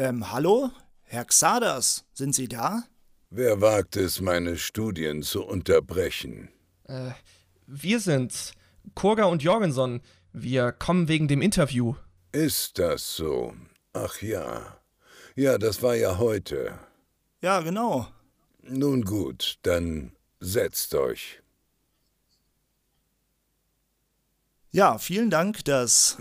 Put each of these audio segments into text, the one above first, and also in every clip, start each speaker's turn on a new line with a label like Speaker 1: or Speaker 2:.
Speaker 1: Ähm, hallo? Herr Xadas, sind Sie da?
Speaker 2: Wer wagt es, meine Studien zu unterbrechen?
Speaker 3: Äh, wir sind's. Kurga und Jorgenson. Wir kommen wegen dem Interview.
Speaker 2: Ist das so? Ach ja. Ja, das war ja heute.
Speaker 1: Ja, genau.
Speaker 2: Nun gut, dann setzt euch.
Speaker 1: Ja, vielen Dank, dass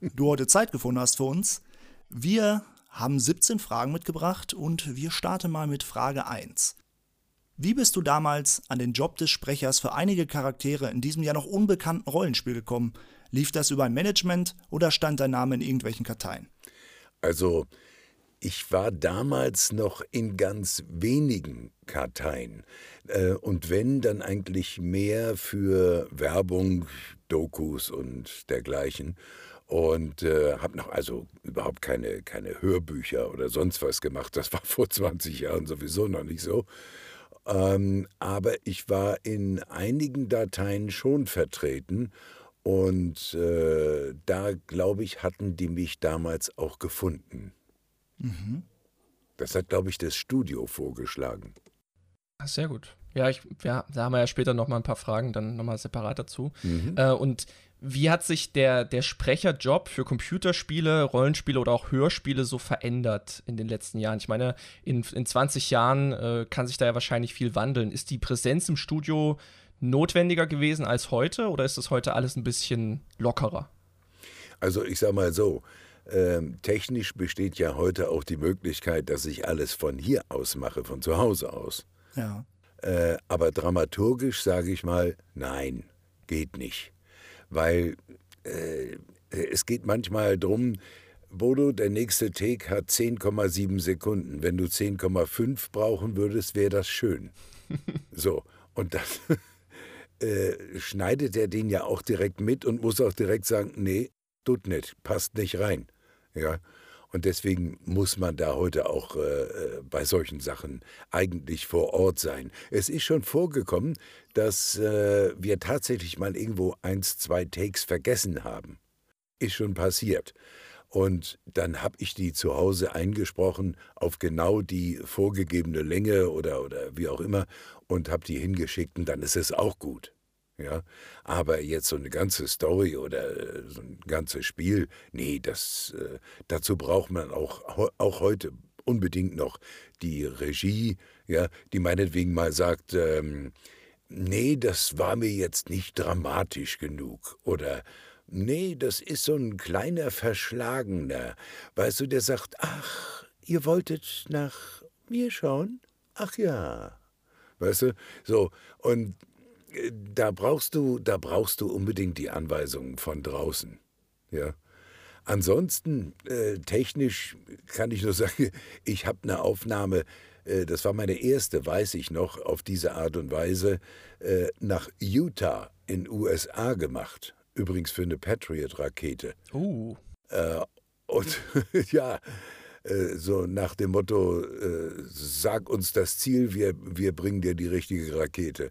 Speaker 1: du heute Zeit gefunden hast für uns. Wir haben 17 Fragen mitgebracht und wir starten mal mit Frage 1. Wie bist du damals an den Job des Sprechers für einige Charaktere in diesem ja noch unbekannten Rollenspiel gekommen? Lief das über ein Management oder stand dein Name in irgendwelchen Karteien?
Speaker 2: Also, ich war damals noch in ganz wenigen Karteien. Äh, und wenn, dann eigentlich mehr für Werbung, Dokus und dergleichen. Und äh, habe noch also überhaupt keine, keine Hörbücher oder sonst was gemacht. Das war vor 20 Jahren sowieso noch nicht so. Ähm, aber ich war in einigen Dateien schon vertreten. Und äh, da, glaube ich, hatten die mich damals auch gefunden. Mhm. Das hat, glaube ich, das Studio vorgeschlagen.
Speaker 3: Sehr gut. Ja, ich, ja, da haben wir ja später noch mal ein paar Fragen, dann noch mal separat dazu. Mhm. Äh, und wie hat sich der, der Sprecherjob für Computerspiele, Rollenspiele oder auch Hörspiele so verändert in den letzten Jahren? Ich meine, in, in 20 Jahren äh, kann sich da ja wahrscheinlich viel wandeln. Ist die Präsenz im Studio notwendiger gewesen als heute oder ist das heute alles ein bisschen lockerer?
Speaker 2: Also ich sag mal so, ähm, technisch besteht ja heute auch die Möglichkeit, dass ich alles von hier aus mache, von zu Hause aus.
Speaker 1: Ja.
Speaker 2: Äh, aber dramaturgisch sage ich mal, nein, geht nicht. Weil äh, es geht manchmal darum, Bodo, der nächste Take hat 10,7 Sekunden. Wenn du 10,5 brauchen würdest, wäre das schön. so, und dann äh, schneidet er den ja auch direkt mit und muss auch direkt sagen, nee, tut nicht, passt nicht rein. Ja? Und deswegen muss man da heute auch äh, äh, bei solchen Sachen eigentlich vor Ort sein. Es ist schon vorgekommen, dass äh, wir tatsächlich mal irgendwo eins, zwei Takes vergessen haben. Ist schon passiert. Und dann habe ich die zu Hause eingesprochen auf genau die vorgegebene Länge oder, oder wie auch immer und habe die hingeschickt und dann ist es auch gut. Ja, aber jetzt so eine ganze Story oder äh, so ein ganzes Spiel, nee, das, äh, dazu braucht man auch, auch heute unbedingt noch die Regie, ja, die meinetwegen mal sagt, ähm, nee, das war mir jetzt nicht dramatisch genug oder nee, das ist so ein kleiner Verschlagener, weißt du, der sagt, ach, ihr wolltet nach mir schauen? Ach ja. Weißt du, so, und da brauchst du, da brauchst du unbedingt die Anweisungen von draußen. Ja. Ansonsten, äh, technisch kann ich nur sagen, ich habe eine Aufnahme, äh, das war meine erste, weiß ich noch, auf diese Art und Weise, äh, nach Utah in USA gemacht. Übrigens für eine Patriot-Rakete.
Speaker 3: Uh.
Speaker 2: und ja, äh, so nach dem Motto, äh, sag uns das Ziel, wir, wir bringen dir die richtige Rakete.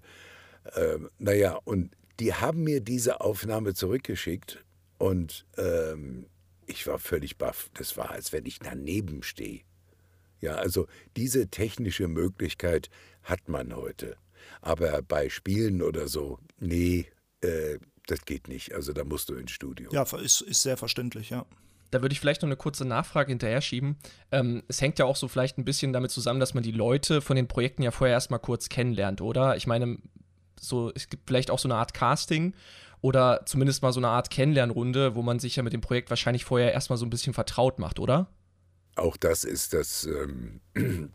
Speaker 2: Ähm, naja, und die haben mir diese Aufnahme zurückgeschickt und ähm, ich war völlig baff. Das war, als wenn ich daneben stehe. Ja, also diese technische Möglichkeit hat man heute. Aber bei Spielen oder so, nee, äh, das geht nicht. Also da musst du ins Studio.
Speaker 1: Ja, ist, ist sehr verständlich, ja.
Speaker 3: Da würde ich vielleicht noch eine kurze Nachfrage hinterher schieben. Ähm, es hängt ja auch so vielleicht ein bisschen damit zusammen, dass man die Leute von den Projekten ja vorher erstmal kurz kennenlernt, oder? Ich meine, so, es gibt vielleicht auch so eine Art Casting oder zumindest mal so eine Art Kennenlernrunde, wo man sich ja mit dem Projekt wahrscheinlich vorher erstmal so ein bisschen vertraut macht, oder?
Speaker 2: Auch das ist das, ähm,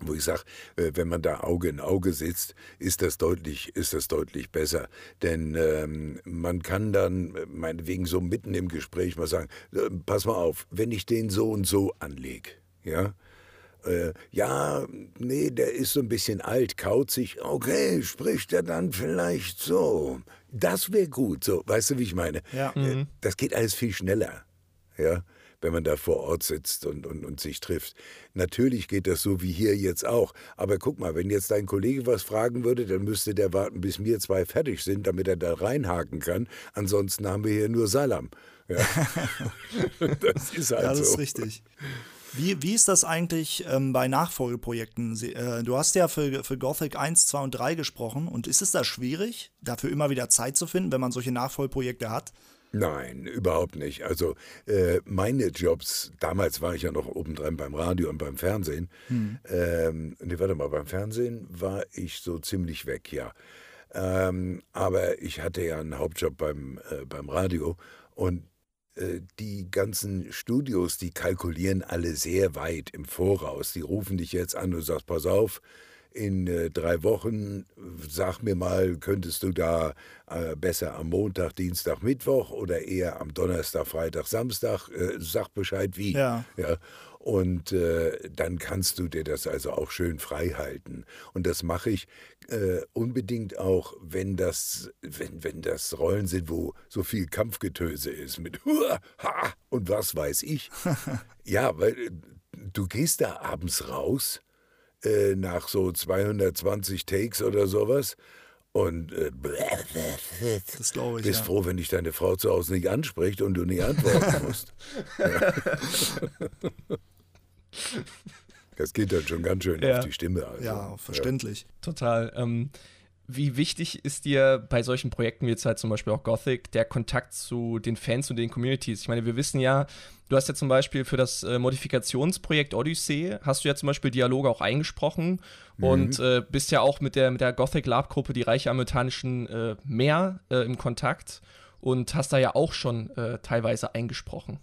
Speaker 2: wo ich sage, äh, wenn man da Auge in Auge sitzt, ist das deutlich, ist das deutlich besser. Denn ähm, man kann dann äh, meinetwegen so mitten im Gespräch mal sagen, äh, pass mal auf, wenn ich den so und so anlege, ja, äh, ja, nee, der ist so ein bisschen alt, kauzig. Okay, spricht er dann vielleicht so. Das wäre gut, so, weißt du, wie ich meine?
Speaker 1: Ja.
Speaker 2: Äh, mhm. Das geht alles viel schneller, ja, wenn man da vor Ort sitzt und, und, und sich trifft. Natürlich geht das so wie hier jetzt auch. Aber guck mal, wenn jetzt dein Kollege was fragen würde, dann müsste der warten, bis wir zwei fertig sind, damit er da reinhaken kann. Ansonsten haben wir hier nur Salam. Ja.
Speaker 1: das ist halt so. Ja, das ist richtig. Wie, wie ist das eigentlich ähm, bei Nachfolgeprojekten? Sie, äh, du hast ja für, für Gothic 1, 2 und 3 gesprochen und ist es da schwierig, dafür immer wieder Zeit zu finden, wenn man solche Nachfolgeprojekte hat?
Speaker 2: Nein, überhaupt nicht. Also äh, meine Jobs, damals war ich ja noch obendrein beim Radio und beim Fernsehen. Hm. Ähm, nee, warte mal, beim Fernsehen war ich so ziemlich weg, ja. Ähm, aber ich hatte ja einen Hauptjob beim, äh, beim Radio und die ganzen Studios, die kalkulieren alle sehr weit im Voraus. Die rufen dich jetzt an und sagst, pass auf, in äh, drei Wochen, sag mir mal, könntest du da äh, besser am Montag, Dienstag, Mittwoch oder eher am Donnerstag, Freitag, Samstag, äh, sag Bescheid wie.
Speaker 1: Ja.
Speaker 2: ja. Und äh, dann kannst du dir das also auch schön frei halten. Und das mache ich äh, unbedingt auch, wenn das, wenn, wenn das Rollen sind, wo so viel Kampfgetöse ist mit Hua, Ha und was weiß ich. ja, weil äh, du gehst da abends raus äh, nach so 220 Takes oder sowas. Und äh,
Speaker 1: das ich,
Speaker 2: bist
Speaker 1: ja.
Speaker 2: froh, wenn dich deine Frau zu Hause nicht anspricht und du nicht antworten musst. das geht dann schon ganz schön ja. auf die Stimme. Also.
Speaker 1: Ja, verständlich.
Speaker 3: Ja. Total. Ähm, wie wichtig ist dir bei solchen Projekten wie jetzt halt zum Beispiel auch Gothic der Kontakt zu den Fans und den Communities? Ich meine, wir wissen ja, du hast ja zum Beispiel für das äh, Modifikationsprojekt Odyssey, hast du ja zum Beispiel Dialoge auch eingesprochen mhm. und äh, bist ja auch mit der, mit der Gothic Lab-Gruppe, die Reiche Amerikanischen äh, Meer, äh, im Kontakt und hast da ja auch schon äh, teilweise eingesprochen.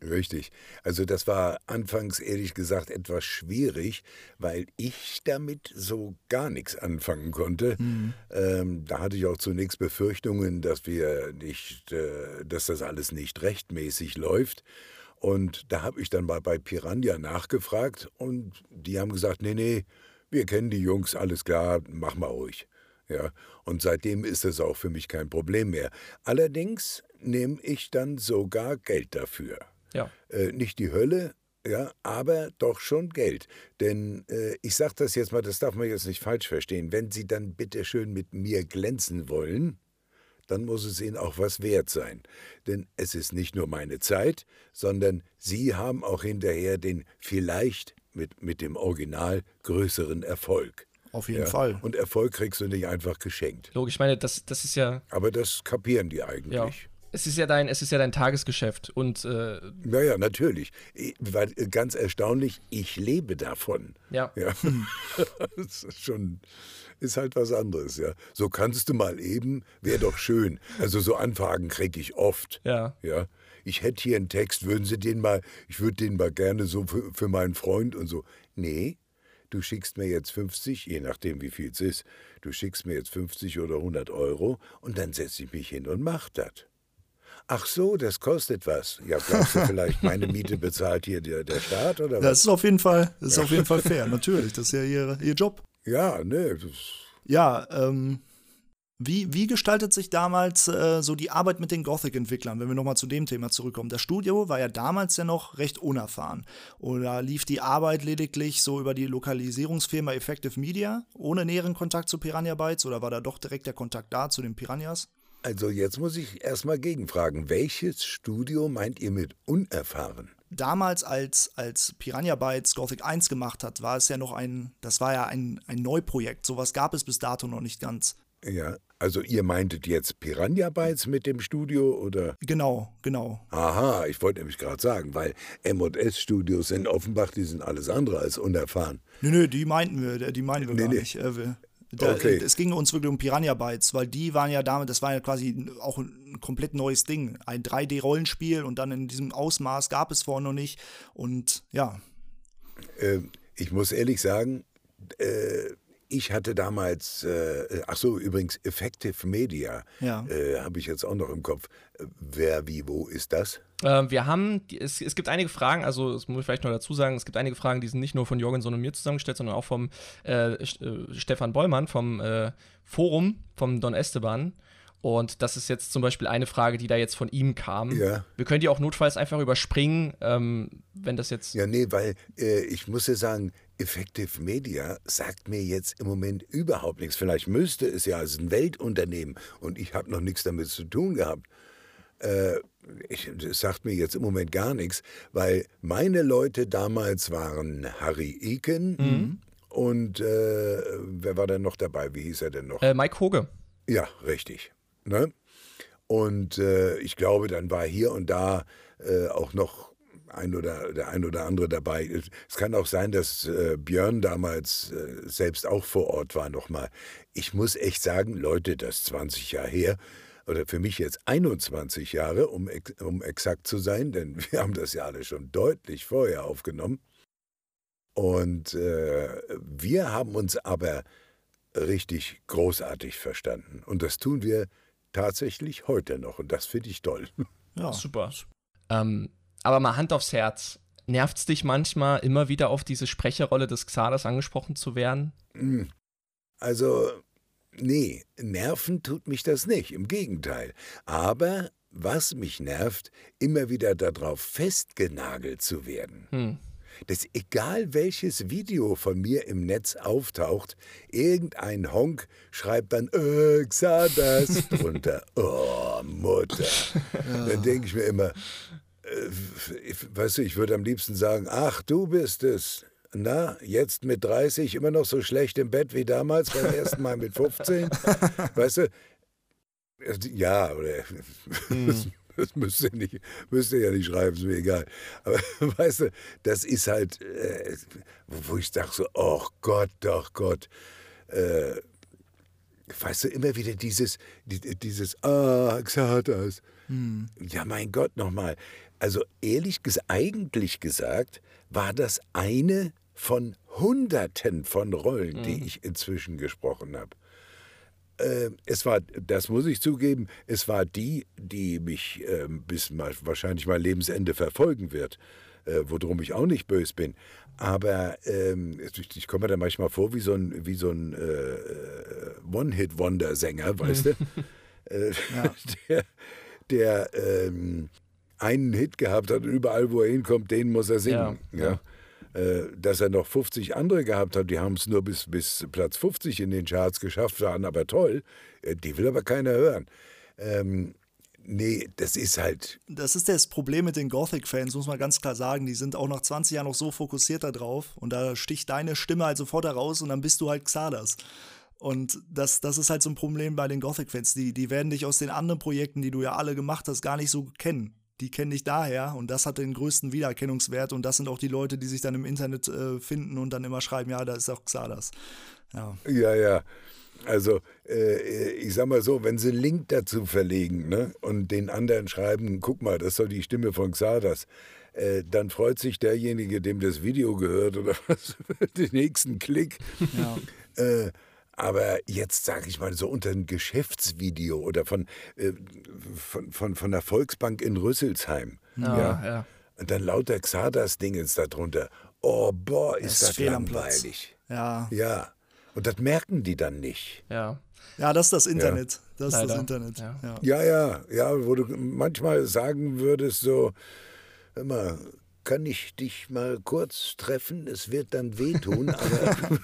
Speaker 2: Richtig. Also das war anfangs ehrlich gesagt etwas schwierig, weil ich damit so gar nichts anfangen konnte. Mhm. Ähm, da hatte ich auch zunächst Befürchtungen, dass wir nicht, äh, dass das alles nicht rechtmäßig läuft. Und da habe ich dann mal bei Piranha nachgefragt und die haben gesagt, nee, nee, wir kennen die Jungs, alles klar, mach mal ruhig. Ja, und seitdem ist es auch für mich kein Problem mehr. Allerdings nehme ich dann sogar Geld dafür.
Speaker 3: Ja.
Speaker 2: Äh, nicht die Hölle, ja, aber doch schon Geld. Denn äh, ich sage das jetzt mal, das darf man jetzt nicht falsch verstehen. Wenn Sie dann bitte schön mit mir glänzen wollen, dann muss es Ihnen auch was wert sein. Denn es ist nicht nur meine Zeit, sondern Sie haben auch hinterher den vielleicht mit, mit dem Original größeren Erfolg.
Speaker 1: Auf jeden ja? Fall.
Speaker 2: Und Erfolg kriegst du nicht einfach geschenkt.
Speaker 3: Logisch, ich meine, das, das ist ja.
Speaker 2: Aber das kapieren die eigentlich. Ja
Speaker 3: es ist ja dein, es ist ja dein Tagesgeschäft und äh,
Speaker 2: ja, ja, natürlich. Weil äh, ganz erstaunlich, ich lebe davon.
Speaker 3: Ja.
Speaker 2: ja. das ist schon ist halt was anderes, ja. So kannst du mal eben, wäre doch schön. Also so Anfragen kriege ich oft.
Speaker 3: Ja.
Speaker 2: Ja. Ich hätte hier einen Text, würden Sie den mal, ich würde den mal gerne so für, für meinen Freund und so. Nee, du schickst mir jetzt 50, je nachdem wie viel es ist, du schickst mir jetzt 50 oder 100 Euro und dann setze ich mich hin und mach das. Ach so, das kostet was. Ja, glaubst du vielleicht, meine Miete bezahlt hier der, der Staat oder was?
Speaker 1: Das ist auf jeden Fall, das ist auf jeden Fall fair, natürlich. Das ist ja ihr, ihr Job.
Speaker 2: Ja, ne.
Speaker 1: Ja, ähm, wie, wie gestaltet sich damals äh, so die Arbeit mit den Gothic-Entwicklern, wenn wir nochmal zu dem Thema zurückkommen? Das Studio war ja damals ja noch recht unerfahren. Oder lief die Arbeit lediglich so über die Lokalisierungsfirma Effective Media, ohne näheren Kontakt zu Piranha Bytes? Oder war da doch direkt der Kontakt da zu den Piranhas?
Speaker 2: Also jetzt muss ich erstmal gegenfragen, welches Studio meint ihr mit unerfahren?
Speaker 1: Damals, als, als Piranha Bytes Gothic 1 gemacht hat, war es ja noch ein, das war ja ein, ein Neuprojekt. Sowas gab es bis dato noch nicht ganz.
Speaker 2: Ja, also ihr meintet jetzt Piranha Bytes mit dem Studio oder?
Speaker 1: Genau, genau.
Speaker 2: Aha, ich wollte nämlich gerade sagen, weil M&S Studios in Offenbach, die sind alles andere als unerfahren.
Speaker 1: Nö, nö, die meinten wir, die meinen wir nee, gar nee. nicht. Äh, da, okay. Es ging uns wirklich um Piranha Bytes, weil die waren ja damit, das war ja quasi auch ein komplett neues Ding. Ein 3D-Rollenspiel und dann in diesem Ausmaß gab es vorher noch nicht. Und ja.
Speaker 2: Äh, ich muss ehrlich sagen, äh, ich hatte damals, äh, ach so, übrigens, Effective Media,
Speaker 1: ja.
Speaker 2: äh, habe ich jetzt auch noch im Kopf. Wer, wie, wo ist das?
Speaker 3: Ähm, wir haben, es, es gibt einige Fragen, also das muss ich vielleicht noch dazu sagen, es gibt einige Fragen, die sind nicht nur von Jorgenson und mir zusammengestellt, sondern auch vom äh, äh Stefan Bollmann vom äh, Forum, vom Don Esteban. Und das ist jetzt zum Beispiel eine Frage, die da jetzt von ihm kam.
Speaker 2: Ja.
Speaker 3: Wir können die auch notfalls einfach überspringen, ähm, wenn das jetzt.
Speaker 2: Ja, nee, weil äh, ich muss ja sagen, Effective Media sagt mir jetzt im Moment überhaupt nichts. Vielleicht müsste es ja als ein Weltunternehmen und ich habe noch nichts damit zu tun gehabt. Äh, ich, das sagt mir jetzt im Moment gar nichts, weil meine Leute damals waren Harry Eken mhm. und äh, wer war denn noch dabei? Wie hieß er denn noch?
Speaker 3: Äh, Mike Hoge.
Speaker 2: Ja, richtig. Ne? Und äh, ich glaube, dann war hier und da äh, auch noch ein oder der ein oder andere dabei. Es kann auch sein, dass äh, Björn damals äh, selbst auch vor Ort war nochmal. Ich muss echt sagen, Leute, das ist 20 Jahre her oder für mich jetzt 21 Jahre, um, um exakt zu sein, denn wir haben das ja alle schon deutlich vorher aufgenommen. Und äh, wir haben uns aber richtig großartig verstanden. Und das tun wir tatsächlich heute noch. Und das finde ich toll.
Speaker 3: Ja, super. Ähm, aber mal Hand aufs Herz. Nervt es dich manchmal, immer wieder auf diese Sprecherrolle des Xalas angesprochen zu werden?
Speaker 2: Hm. Also, nee, nerven tut mich das nicht, im Gegenteil. Aber was mich nervt, immer wieder darauf festgenagelt zu werden. Hm. Dass egal welches Video von mir im Netz auftaucht, irgendein Honk schreibt dann, äh, Xadas drunter. Oh, Mutter. Ja. Dann denke ich mir immer, äh, weißt du, ich würde am liebsten sagen, ach, du bist es. Na, jetzt mit 30 immer noch so schlecht im Bett wie damals beim ersten Mal mit 15? Weißt du? Ja, oder hm. das müsste, nicht, müsste ja nicht schreiben, ist mir egal. Aber weißt du, das ist halt, äh, wo ich sage so, oh Gott, doch Gott. Äh, weißt du, immer wieder dieses, dieses, ah, Xatas. Hm. Ja, mein Gott, nochmal. Also ehrlich gesagt, eigentlich gesagt, war das eine von Hunderten von Rollen, die mhm. ich inzwischen gesprochen habe. Äh, es war, das muss ich zugeben, es war die, die mich äh, bis mal, wahrscheinlich mein Lebensende verfolgen wird, äh, worum ich auch nicht böse bin. Aber ähm, ich, ich komme mir da manchmal vor wie so ein, wie so ein äh, One-Hit-Wonder-Sänger, weißt du? Äh, ja. Der, der ähm, einen Hit gehabt hat und überall, wo er hinkommt, den muss er singen. Ja, ja. Äh, dass er noch 50 andere gehabt hat, die haben es nur bis, bis Platz 50 in den Charts geschafft, waren aber toll. Äh, die will aber keiner hören. Ähm, Nee, das ist halt.
Speaker 1: Das ist das Problem mit den Gothic-Fans, muss man ganz klar sagen. Die sind auch nach 20 Jahren noch so fokussiert darauf. Und da sticht deine Stimme halt sofort heraus und dann bist du halt Xalas. Und das, das ist halt so ein Problem bei den Gothic-Fans. Die, die werden dich aus den anderen Projekten, die du ja alle gemacht hast, gar nicht so kennen die kenne ich daher und das hat den größten Wiedererkennungswert und das sind auch die Leute, die sich dann im Internet äh, finden und dann immer schreiben, ja, da ist auch Xalas.
Speaker 2: Ja, ja. ja. Also, äh, ich sag mal so, wenn sie einen Link dazu verlegen ne, und den anderen schreiben, guck mal, das soll die Stimme von Xadas, äh, dann freut sich derjenige, dem das Video gehört oder was, den nächsten Klick. Ja. Aber jetzt sage ich mal so unter ein Geschäftsvideo oder von, äh, von, von, von der Volksbank in Rüsselsheim. Ja, ja. ja. Und dann lauter Xadas-Dingens darunter. Oh, boah, ist das, das langweilig. Ja. Ja. Und das merken die dann nicht.
Speaker 3: Ja.
Speaker 1: Ja, das ist das Internet. Ja. Das ist Leider. das Internet.
Speaker 2: Ja. ja, ja, ja, wo du manchmal sagen würdest, so, immer, kann ich dich mal kurz treffen? Es wird dann wehtun, aber.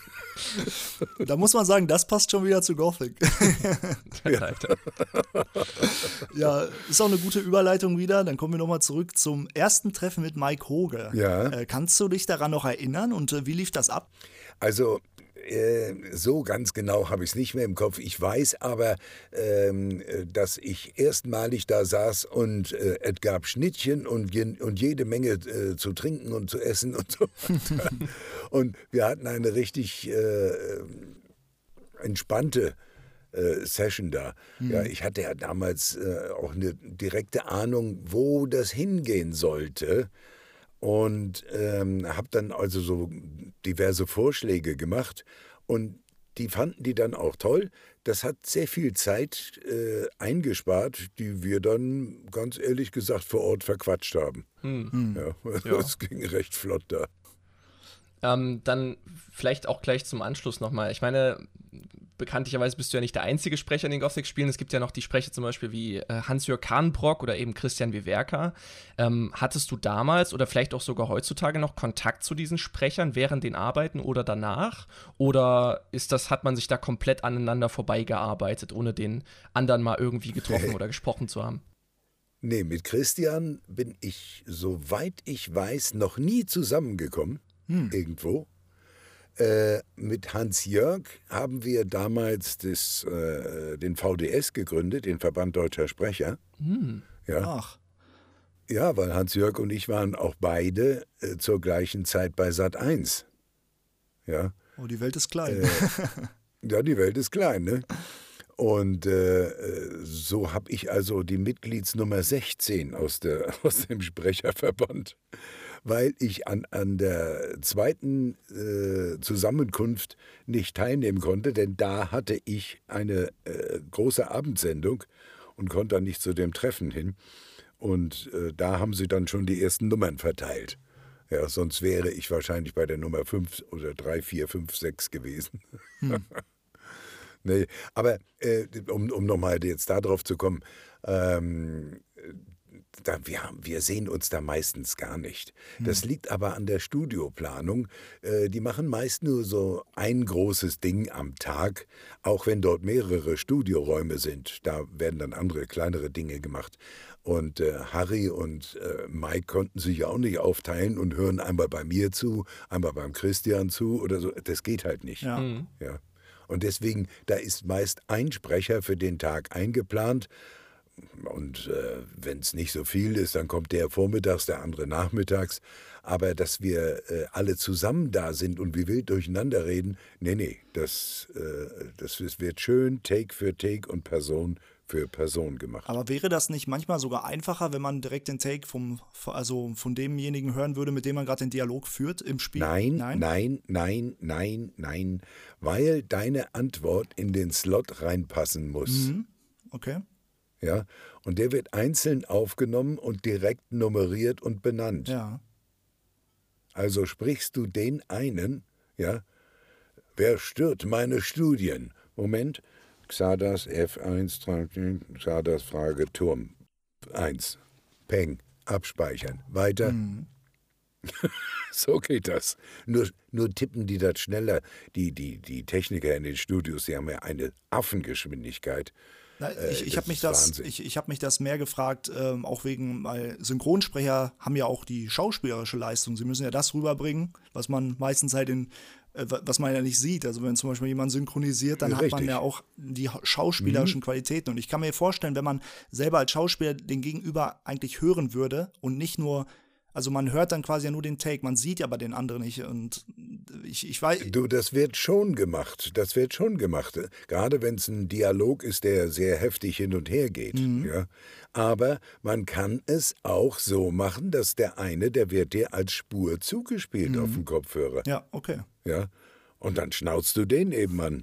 Speaker 1: da muss man sagen, das passt schon wieder zu Gothic. ja. ja, ist auch eine gute Überleitung wieder. Dann kommen wir nochmal zurück zum ersten Treffen mit Mike Hoge. Ja. Äh, kannst du dich daran noch erinnern und äh, wie lief das ab?
Speaker 2: Also, äh, so ganz genau habe ich es nicht mehr im Kopf. Ich weiß aber, ähm, dass ich erstmalig da saß und äh, es gab Schnittchen und, und jede Menge äh, zu trinken und zu essen und so weiter. und wir hatten eine richtig äh, entspannte äh, Session da. Mhm. Ja, ich hatte ja damals äh, auch eine direkte Ahnung, wo das hingehen sollte und ähm, habe dann also so diverse Vorschläge gemacht und die fanden die dann auch toll. Das hat sehr viel Zeit äh, eingespart, die wir dann ganz ehrlich gesagt vor Ort verquatscht haben. Hm. Ja, ja. Das ging recht flott da.
Speaker 3: Ähm, dann vielleicht auch gleich zum Anschluss nochmal. Ich meine, bekanntlicherweise bist du ja nicht der einzige Sprecher in den Gothic-Spielen. Es gibt ja noch die Sprecher zum Beispiel wie äh, Hans-Jörg Kahnbrock oder eben Christian Wewerka. Ähm, hattest du damals oder vielleicht auch sogar heutzutage noch Kontakt zu diesen Sprechern während den Arbeiten oder danach? Oder ist das, hat man sich da komplett aneinander vorbeigearbeitet, ohne den anderen mal irgendwie getroffen oder gesprochen zu haben?
Speaker 2: Nee, mit Christian bin ich, soweit ich weiß, noch nie zusammengekommen. Hm. Irgendwo. Äh, mit Hans-Jörg haben wir damals das, äh, den VDS gegründet, den Verband Deutscher Sprecher. Hm. Ja. Ach. Ja, weil Hans-Jörg und ich waren auch beide äh, zur gleichen Zeit bei Sat 1. Ja.
Speaker 1: Oh, die Welt ist klein.
Speaker 2: Äh, ja, die Welt ist klein, ne? Und äh, so habe ich also die Mitgliedsnummer 16 aus, der, aus dem Sprecherverband, weil ich an, an der zweiten äh, Zusammenkunft nicht teilnehmen konnte, denn da hatte ich eine äh, große Abendsendung und konnte dann nicht zu dem Treffen hin. Und äh, da haben sie dann schon die ersten Nummern verteilt. Ja, sonst wäre ich wahrscheinlich bei der Nummer 5 oder 3, 4, 5, 6 gewesen. Hm. nee, aber äh, um, um nochmal jetzt darauf zu kommen, ähm, da, wir, wir sehen uns da meistens gar nicht. Das hm. liegt aber an der Studioplanung. Äh, die machen meist nur so ein großes Ding am Tag, auch wenn dort mehrere Studioräume sind. Da werden dann andere, kleinere Dinge gemacht. Und äh, Harry und äh, Mike konnten sich ja auch nicht aufteilen und hören einmal bei mir zu, einmal beim Christian zu oder so. Das geht halt nicht. Ja. Mhm. ja. Und deswegen, da ist meist ein Sprecher für den Tag eingeplant. Und äh, wenn es nicht so viel ist, dann kommt der vormittags, der andere nachmittags. Aber dass wir äh, alle zusammen da sind und wie wild durcheinander reden, nee, nee, das, äh, das wird schön Take für Take und Person für Person gemacht.
Speaker 1: Aber wäre das nicht manchmal sogar einfacher, wenn man direkt den Take vom, also von demjenigen hören würde, mit dem man gerade den Dialog führt im Spiel?
Speaker 2: Nein, nein, nein, nein, nein, nein, weil deine Antwort in den Slot reinpassen muss. Mhm.
Speaker 1: Okay.
Speaker 2: Ja, und der wird einzeln aufgenommen und direkt nummeriert und benannt.
Speaker 1: Ja.
Speaker 2: Also sprichst du den einen, ja, wer stört meine Studien? Moment, Xadas F1, Xadas Frage Turm 1. Peng, abspeichern. Weiter. Mhm. so geht das. Nur, nur tippen die das schneller. Die, die, die Techniker in den Studios, die haben ja eine Affengeschwindigkeit.
Speaker 1: Na, ich äh, ich habe mich, das, ich, ich hab mich das mehr gefragt, ähm, auch wegen, weil Synchronsprecher haben ja auch die schauspielerische Leistung. Sie müssen ja das rüberbringen, was man meistens halt in äh, was man ja nicht sieht. Also wenn zum Beispiel jemand synchronisiert, dann Richtig. hat man ja auch die schauspielerischen mhm. Qualitäten. Und ich kann mir vorstellen, wenn man selber als Schauspieler den Gegenüber eigentlich hören würde und nicht nur also man hört dann quasi ja nur den Take, man sieht aber den anderen nicht. Und ich, ich weiß.
Speaker 2: Du, das wird schon gemacht. Das wird schon gemacht. Gerade wenn es ein Dialog ist, der sehr heftig hin und her geht. Mhm. Ja. Aber man kann es auch so machen, dass der eine, der wird dir als Spur zugespielt mhm. auf dem Kopfhörer.
Speaker 1: Ja, okay.
Speaker 2: Ja. Und dann schnauzt du den eben an.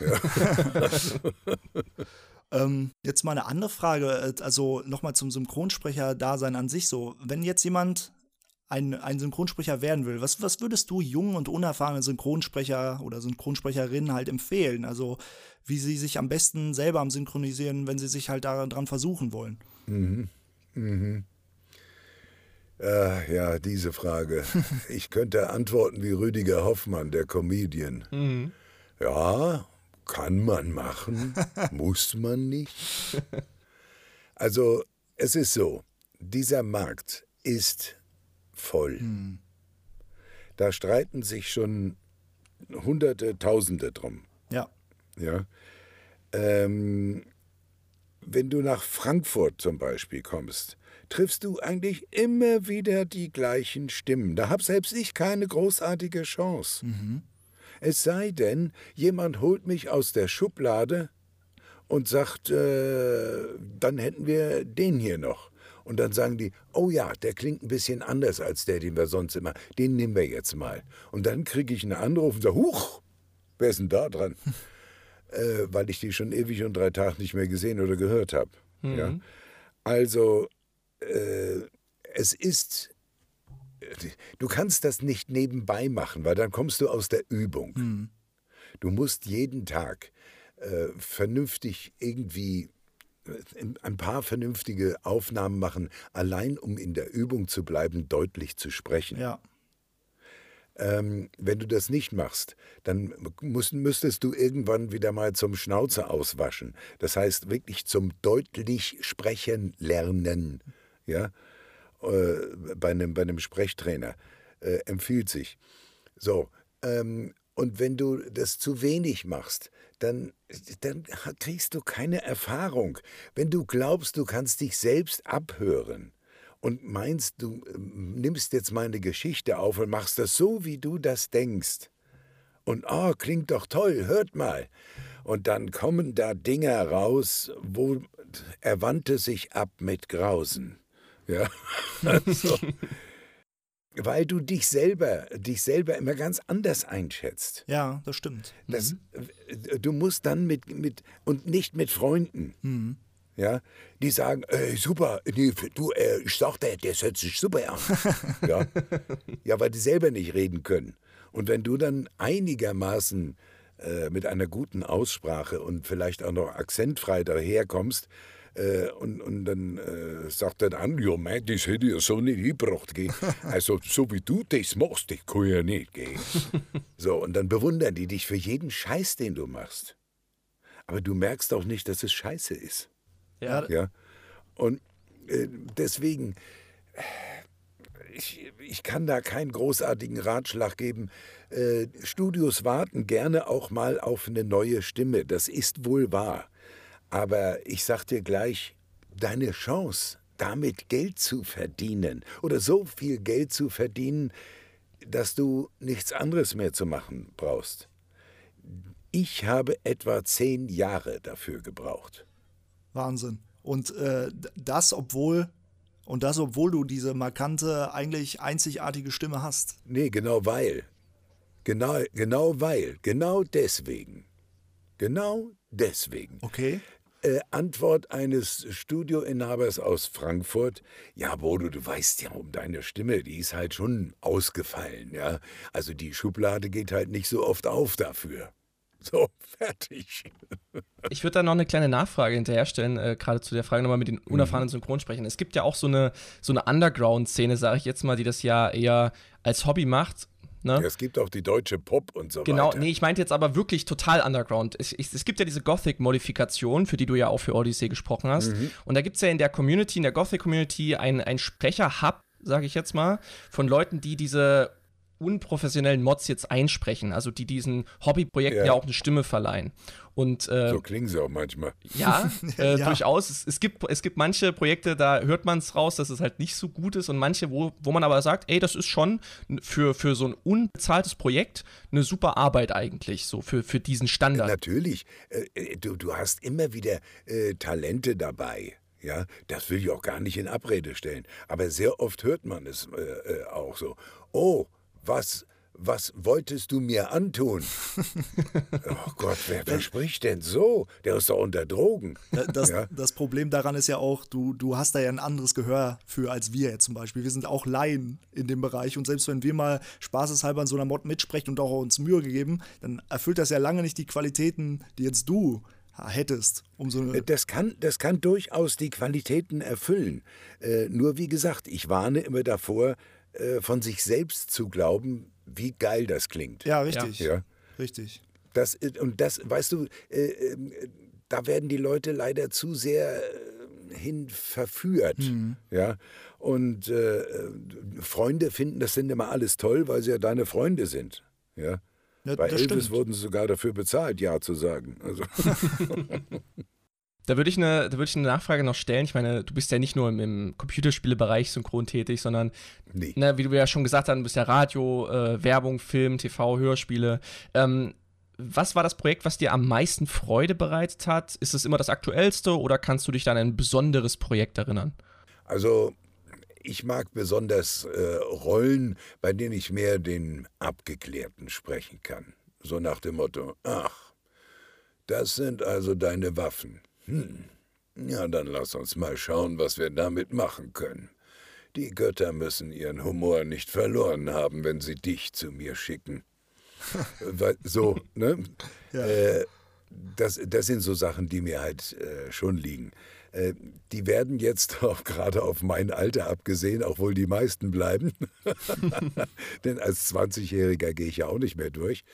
Speaker 2: Ja.
Speaker 1: Ähm, jetzt mal eine andere Frage, äh, also nochmal zum Synchronsprecher-Dasein an sich so. Wenn jetzt jemand ein, ein Synchronsprecher werden will, was, was würdest du jungen und unerfahrenen Synchronsprecher oder Synchronsprecherinnen halt empfehlen? Also wie sie sich am besten selber am Synchronisieren, wenn sie sich halt daran versuchen wollen?
Speaker 2: Mhm. Mhm. Äh, ja, diese Frage. Ich könnte antworten wie Rüdiger Hoffmann, der Comedian. Mhm. Ja, kann man machen, muss man nicht. Also es ist so, dieser Markt ist voll. Hm. Da streiten sich schon Hunderte, Tausende drum.
Speaker 1: Ja.
Speaker 2: Ja. Ähm, wenn du nach Frankfurt zum Beispiel kommst, triffst du eigentlich immer wieder die gleichen Stimmen. Da hab selbst ich keine großartige Chance. Mhm. Es sei denn, jemand holt mich aus der Schublade und sagt, äh, dann hätten wir den hier noch. Und dann sagen die, oh ja, der klingt ein bisschen anders als der, den wir sonst immer. Den nehmen wir jetzt mal. Und dann kriege ich einen Anruf und sage, huch, wer ist denn da dran? äh, weil ich die schon ewig und drei Tage nicht mehr gesehen oder gehört habe. Mhm. Ja? Also, äh, es ist du kannst das nicht nebenbei machen, weil dann kommst du aus der Übung. Mhm. Du musst jeden Tag äh, vernünftig irgendwie äh, ein paar vernünftige Aufnahmen machen, allein um in der Übung zu bleiben, deutlich zu sprechen.
Speaker 1: Ja.
Speaker 2: Ähm, wenn du das nicht machst, dann musst, müsstest du irgendwann wieder mal zum Schnauze auswaschen. Das heißt wirklich zum deutlich sprechen lernen. Ja, äh, bei, einem, bei einem Sprechtrainer äh, empfiehlt sich. So, ähm, und wenn du das zu wenig machst, dann, dann kriegst du keine Erfahrung. Wenn du glaubst, du kannst dich selbst abhören, und meinst, du ähm, nimmst jetzt meine Geschichte auf und machst das so, wie du das denkst. Und oh, klingt doch toll, hört mal. Und dann kommen da Dinge raus, wo er wandte sich ab mit Grausen. Ja. Also, weil du dich selber, dich selber immer ganz anders einschätzt.
Speaker 1: Ja, das stimmt.
Speaker 2: Das, mhm. Du musst dann mit, mit und nicht mit Freunden. Mhm ja, die sagen, ey, super, nee, du, äh, ich sag dir, der hört sich super an. ja. ja, weil die selber nicht reden können. Und wenn du dann einigermaßen äh, mit einer guten Aussprache und vielleicht auch noch akzentfrei daherkommst, äh, und, und dann äh, sagt er an, ja, mein, das hätte ich ja so nicht gebracht. Gell. Also, so wie du das machst, das kann ja nicht. Gell. So, und dann bewundern die dich für jeden Scheiß, den du machst. Aber du merkst auch nicht, dass es Scheiße ist. Ja. ja? Und äh, deswegen, ich, ich kann da keinen großartigen Ratschlag geben. Äh, Studios warten gerne auch mal auf eine neue Stimme. Das ist wohl wahr. Aber ich sag dir gleich, deine Chance, damit Geld zu verdienen oder so viel Geld zu verdienen, dass du nichts anderes mehr zu machen brauchst. Ich habe etwa zehn Jahre dafür gebraucht.
Speaker 1: Wahnsinn. Und äh, das, obwohl und das, obwohl du diese markante, eigentlich einzigartige Stimme hast.
Speaker 2: Nee, genau weil. Genau, genau weil. Genau deswegen. Genau deswegen.
Speaker 1: Okay.
Speaker 2: Äh, Antwort eines Studioinhabers aus Frankfurt. Ja, Bodo, du weißt ja um deine Stimme, die ist halt schon ausgefallen, ja. Also die Schublade geht halt nicht so oft auf dafür. So, fertig.
Speaker 3: Ich würde da noch eine kleine Nachfrage hinterherstellen, äh, gerade zu der Frage nochmal mit den mhm. unerfahrenen Synchronsprechern. Es gibt ja auch so eine, so eine Underground-Szene, sage ich jetzt mal, die das ja eher als Hobby macht. Ne? Ja,
Speaker 2: es gibt auch die deutsche Pop und so
Speaker 3: genau,
Speaker 2: weiter.
Speaker 3: Genau, nee, ich meinte jetzt aber wirklich total Underground. Es, es, es gibt ja diese Gothic-Modifikation, für die du ja auch für Odyssey gesprochen hast. Mhm. Und da gibt es ja in der Community, in der Gothic-Community, einen Sprecher-Hub, sage ich jetzt mal, von Leuten, die diese unprofessionellen Mods jetzt einsprechen, also die diesen Hobbyprojekten ja. ja auch eine Stimme verleihen. Und, äh,
Speaker 2: so klingen sie auch manchmal.
Speaker 3: Ja, äh, ja. durchaus. Es, es, gibt, es gibt manche Projekte, da hört man es raus, dass es halt nicht so gut ist und manche, wo, wo man aber sagt, ey, das ist schon für, für so ein unbezahltes Projekt eine super Arbeit eigentlich, so für, für diesen Standard.
Speaker 2: Natürlich. Äh, äh du, du hast immer wieder äh, Talente dabei. Ja, das will ich auch gar nicht in Abrede stellen. Aber sehr oft hört man es äh, äh, auch so. Oh, was, was wolltest du mir antun? oh Gott, wer, wer spricht denn so? Der ist doch unter Drogen.
Speaker 1: Das, ja? das, Problem daran ist ja auch, du, du hast da ja ein anderes Gehör für als wir jetzt zum Beispiel. Wir sind auch Laien in dem Bereich und selbst wenn wir mal spaßeshalber in so einer Mod mitsprechen und auch uns Mühe gegeben, dann erfüllt das ja lange nicht die Qualitäten, die jetzt du hättest. Um so
Speaker 2: das, kann, das kann durchaus die Qualitäten erfüllen. Äh, nur wie gesagt, ich warne immer davor, äh, von sich selbst zu glauben, wie geil das klingt.
Speaker 1: Ja, richtig. Ja. Richtig.
Speaker 2: Das, äh, und das, weißt du, äh, ähm, da werden die Leute leider zu sehr äh, hin verführt. Mhm. Ja. Und äh, Freunde finden, das sind immer alles toll, weil sie ja deine Freunde sind. Ja. ja Bei Elvis stimmt. wurden sie sogar dafür bezahlt, Ja zu sagen. Also.
Speaker 3: Da würde ich, eine, da ich eine Nachfrage noch stellen. Ich meine, du bist ja nicht nur im, im Computerspielebereich synchron tätig, sondern, nee. ne, wie du ja schon gesagt hast, du bist ja Radio, äh, Werbung, Film, TV, Hörspiele. Ähm, was war das Projekt, was dir am meisten Freude bereitet hat? Ist es immer das aktuellste oder kannst du dich dann an ein besonderes Projekt erinnern?
Speaker 2: Also, ich mag besonders äh, Rollen, bei denen ich mehr den Abgeklärten sprechen kann. So nach dem Motto, ach, das sind also deine Waffen. Hm. Ja, dann lass uns mal schauen, was wir damit machen können. Die Götter müssen ihren Humor nicht verloren haben, wenn sie dich zu mir schicken. so, ne? Ja. Äh, das, das sind so Sachen, die mir halt äh, schon liegen. Äh, die werden jetzt auch gerade auf mein Alter abgesehen, auch wohl die meisten bleiben. Denn als 20-Jähriger gehe ich ja auch nicht mehr durch.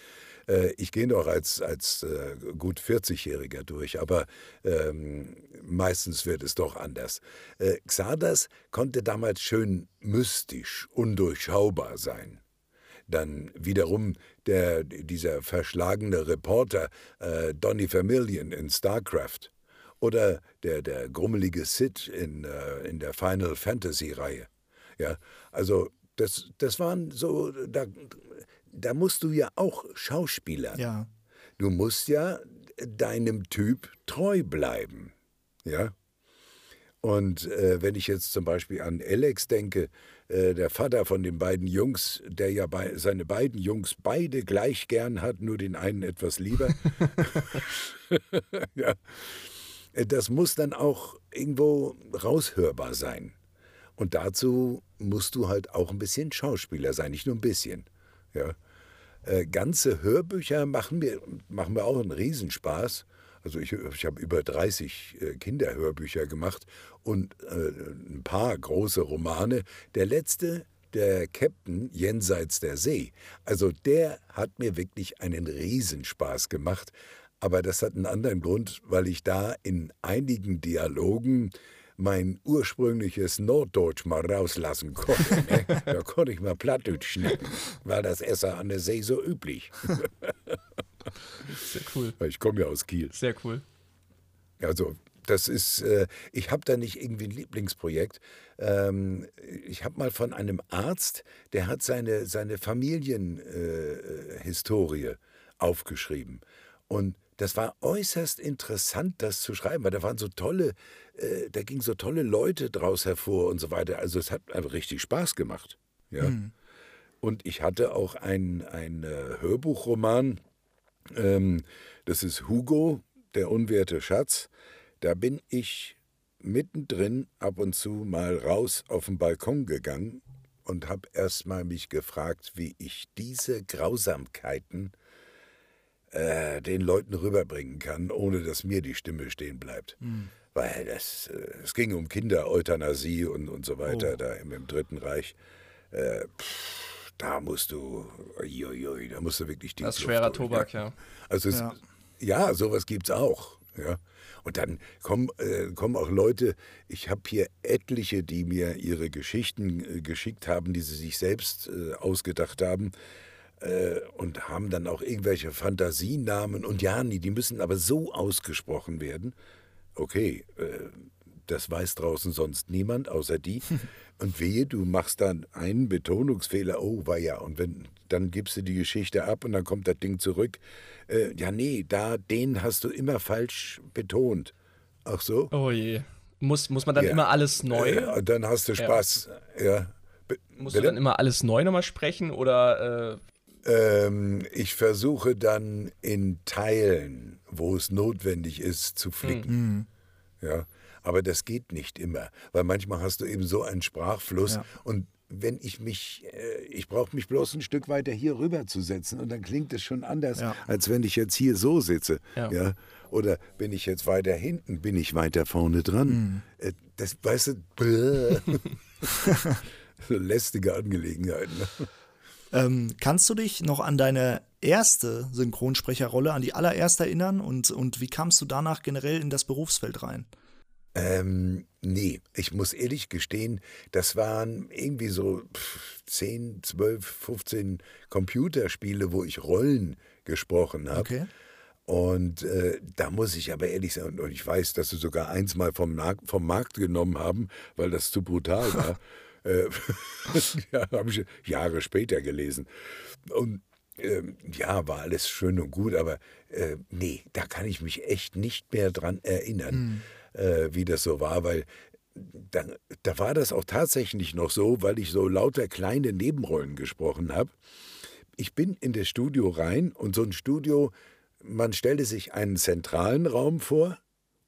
Speaker 2: Äh, ich gehe noch als, als äh, gut 40-Jähriger durch, aber ähm, meistens wird es doch anders. Äh, Xardas konnte damals schön mystisch, undurchschaubar sein. Dann wiederum der, dieser verschlagene Reporter äh, Donny Vermillion in StarCraft oder der, der grummelige Sid in, äh, in der Final Fantasy-Reihe. Ja, also das, das waren so, da, da musst du ja auch Schauspieler.
Speaker 1: Ja.
Speaker 2: Du musst ja deinem Typ treu bleiben. Ja. Und äh, wenn ich jetzt zum Beispiel an Alex denke, äh, der Vater von den beiden Jungs, der ja bei, seine beiden Jungs beide gleich gern hat, nur den einen etwas lieber. ja. Äh, das muss dann auch irgendwo raushörbar sein. Und dazu musst du halt auch ein bisschen Schauspieler sein, nicht nur ein bisschen. Ja. Äh, ganze Hörbücher machen mir, machen mir auch einen Riesenspaß. Also ich, ich habe über 30 äh, Kinderhörbücher gemacht und äh, ein paar große Romane. Der letzte, der Captain jenseits der See, also der hat mir wirklich einen Riesenspaß gemacht. Aber das hat einen anderen Grund, weil ich da in einigen Dialogen mein ursprüngliches Norddeutsch mal rauslassen konnte. Ne? da konnte ich mal Plattdeutsch schnicken, weil das Esser an der See so üblich.
Speaker 3: Sehr cool.
Speaker 2: Ich komme ja aus Kiel.
Speaker 3: Sehr cool.
Speaker 2: Also das ist, äh, ich habe da nicht irgendwie ein Lieblingsprojekt. Ähm, ich habe mal von einem Arzt, der hat seine, seine Familienhistorie äh, aufgeschrieben. Und das war äußerst interessant, das zu schreiben, weil da waren so tolle, äh, da gingen so tolle Leute draus hervor und so weiter. Also es hat einfach richtig Spaß gemacht. Ja. Mhm. Und ich hatte auch ein, ein äh, Hörbuchroman, ähm, das ist Hugo, der unwerte Schatz. Da bin ich mittendrin ab und zu mal raus auf den Balkon gegangen und habe erst mal mich gefragt, wie ich diese Grausamkeiten äh, den Leuten rüberbringen kann, ohne dass mir die Stimme stehen bleibt. Mhm. Weil das, äh, es ging um Kindereuthanasie und, und so weiter oh. da im, im, Dritten Reich. Äh, pff, da musst du, ui, da musst du wirklich die.
Speaker 3: Das ist schwerer Tobak, ja.
Speaker 2: Also es, ja. ja, sowas gibt's auch. Ja. Und dann kommen, äh, kommen auch Leute, ich habe hier etliche, die mir ihre Geschichten äh, geschickt haben, die sie sich selbst äh, ausgedacht haben äh, und haben dann auch irgendwelche Fantasienamen und ja, die müssen aber so ausgesprochen werden. Okay, äh, das weiß draußen sonst niemand außer die. Und wehe, du machst dann einen Betonungsfehler, oh, war ja, und wenn, dann gibst du die Geschichte ab und dann kommt das Ding zurück. Äh, ja, nee, da, den hast du immer falsch betont. Ach so?
Speaker 3: Oh je. Muss, muss man dann ja. immer alles neu?
Speaker 2: Äh, dann hast du Spaß, ja. ja.
Speaker 3: Musst Bitte? du dann immer alles neu nochmal sprechen oder äh,
Speaker 2: ähm, ich versuche dann in Teilen, wo es notwendig ist, zu flicken. Mhm. Ja, aber das geht nicht immer, weil manchmal hast du eben so einen Sprachfluss ja. und wenn ich mich, äh, ich brauche mich bloß ein Stück weiter hier rüber zu setzen und dann klingt es schon anders, ja. als wenn ich jetzt hier so sitze. Ja. ja. Oder bin ich jetzt weiter hinten, bin ich weiter vorne dran. Mhm. Äh, das, weißt du, lästige Angelegenheit. Ne?
Speaker 1: Ähm, kannst du dich noch an deine erste Synchronsprecherrolle, an die allererste erinnern und, und wie kamst du danach generell in das Berufsfeld rein?
Speaker 2: Ähm, nee, ich muss ehrlich gestehen, das waren irgendwie so 10, 12, 15 Computerspiele, wo ich Rollen gesprochen habe. Okay. Und äh, da muss ich aber ehrlich sein, und ich weiß, dass sie sogar eins mal vom, vom Markt genommen haben, weil das zu brutal war. Äh, ja, habe ich Jahre später gelesen. Und ähm, ja, war alles schön und gut, aber äh, nee, da kann ich mich echt nicht mehr dran erinnern, mhm. äh, wie das so war, weil da, da war das auch tatsächlich noch so, weil ich so lauter kleine Nebenrollen gesprochen habe. Ich bin in das Studio rein und so ein Studio, man stellte sich einen zentralen Raum vor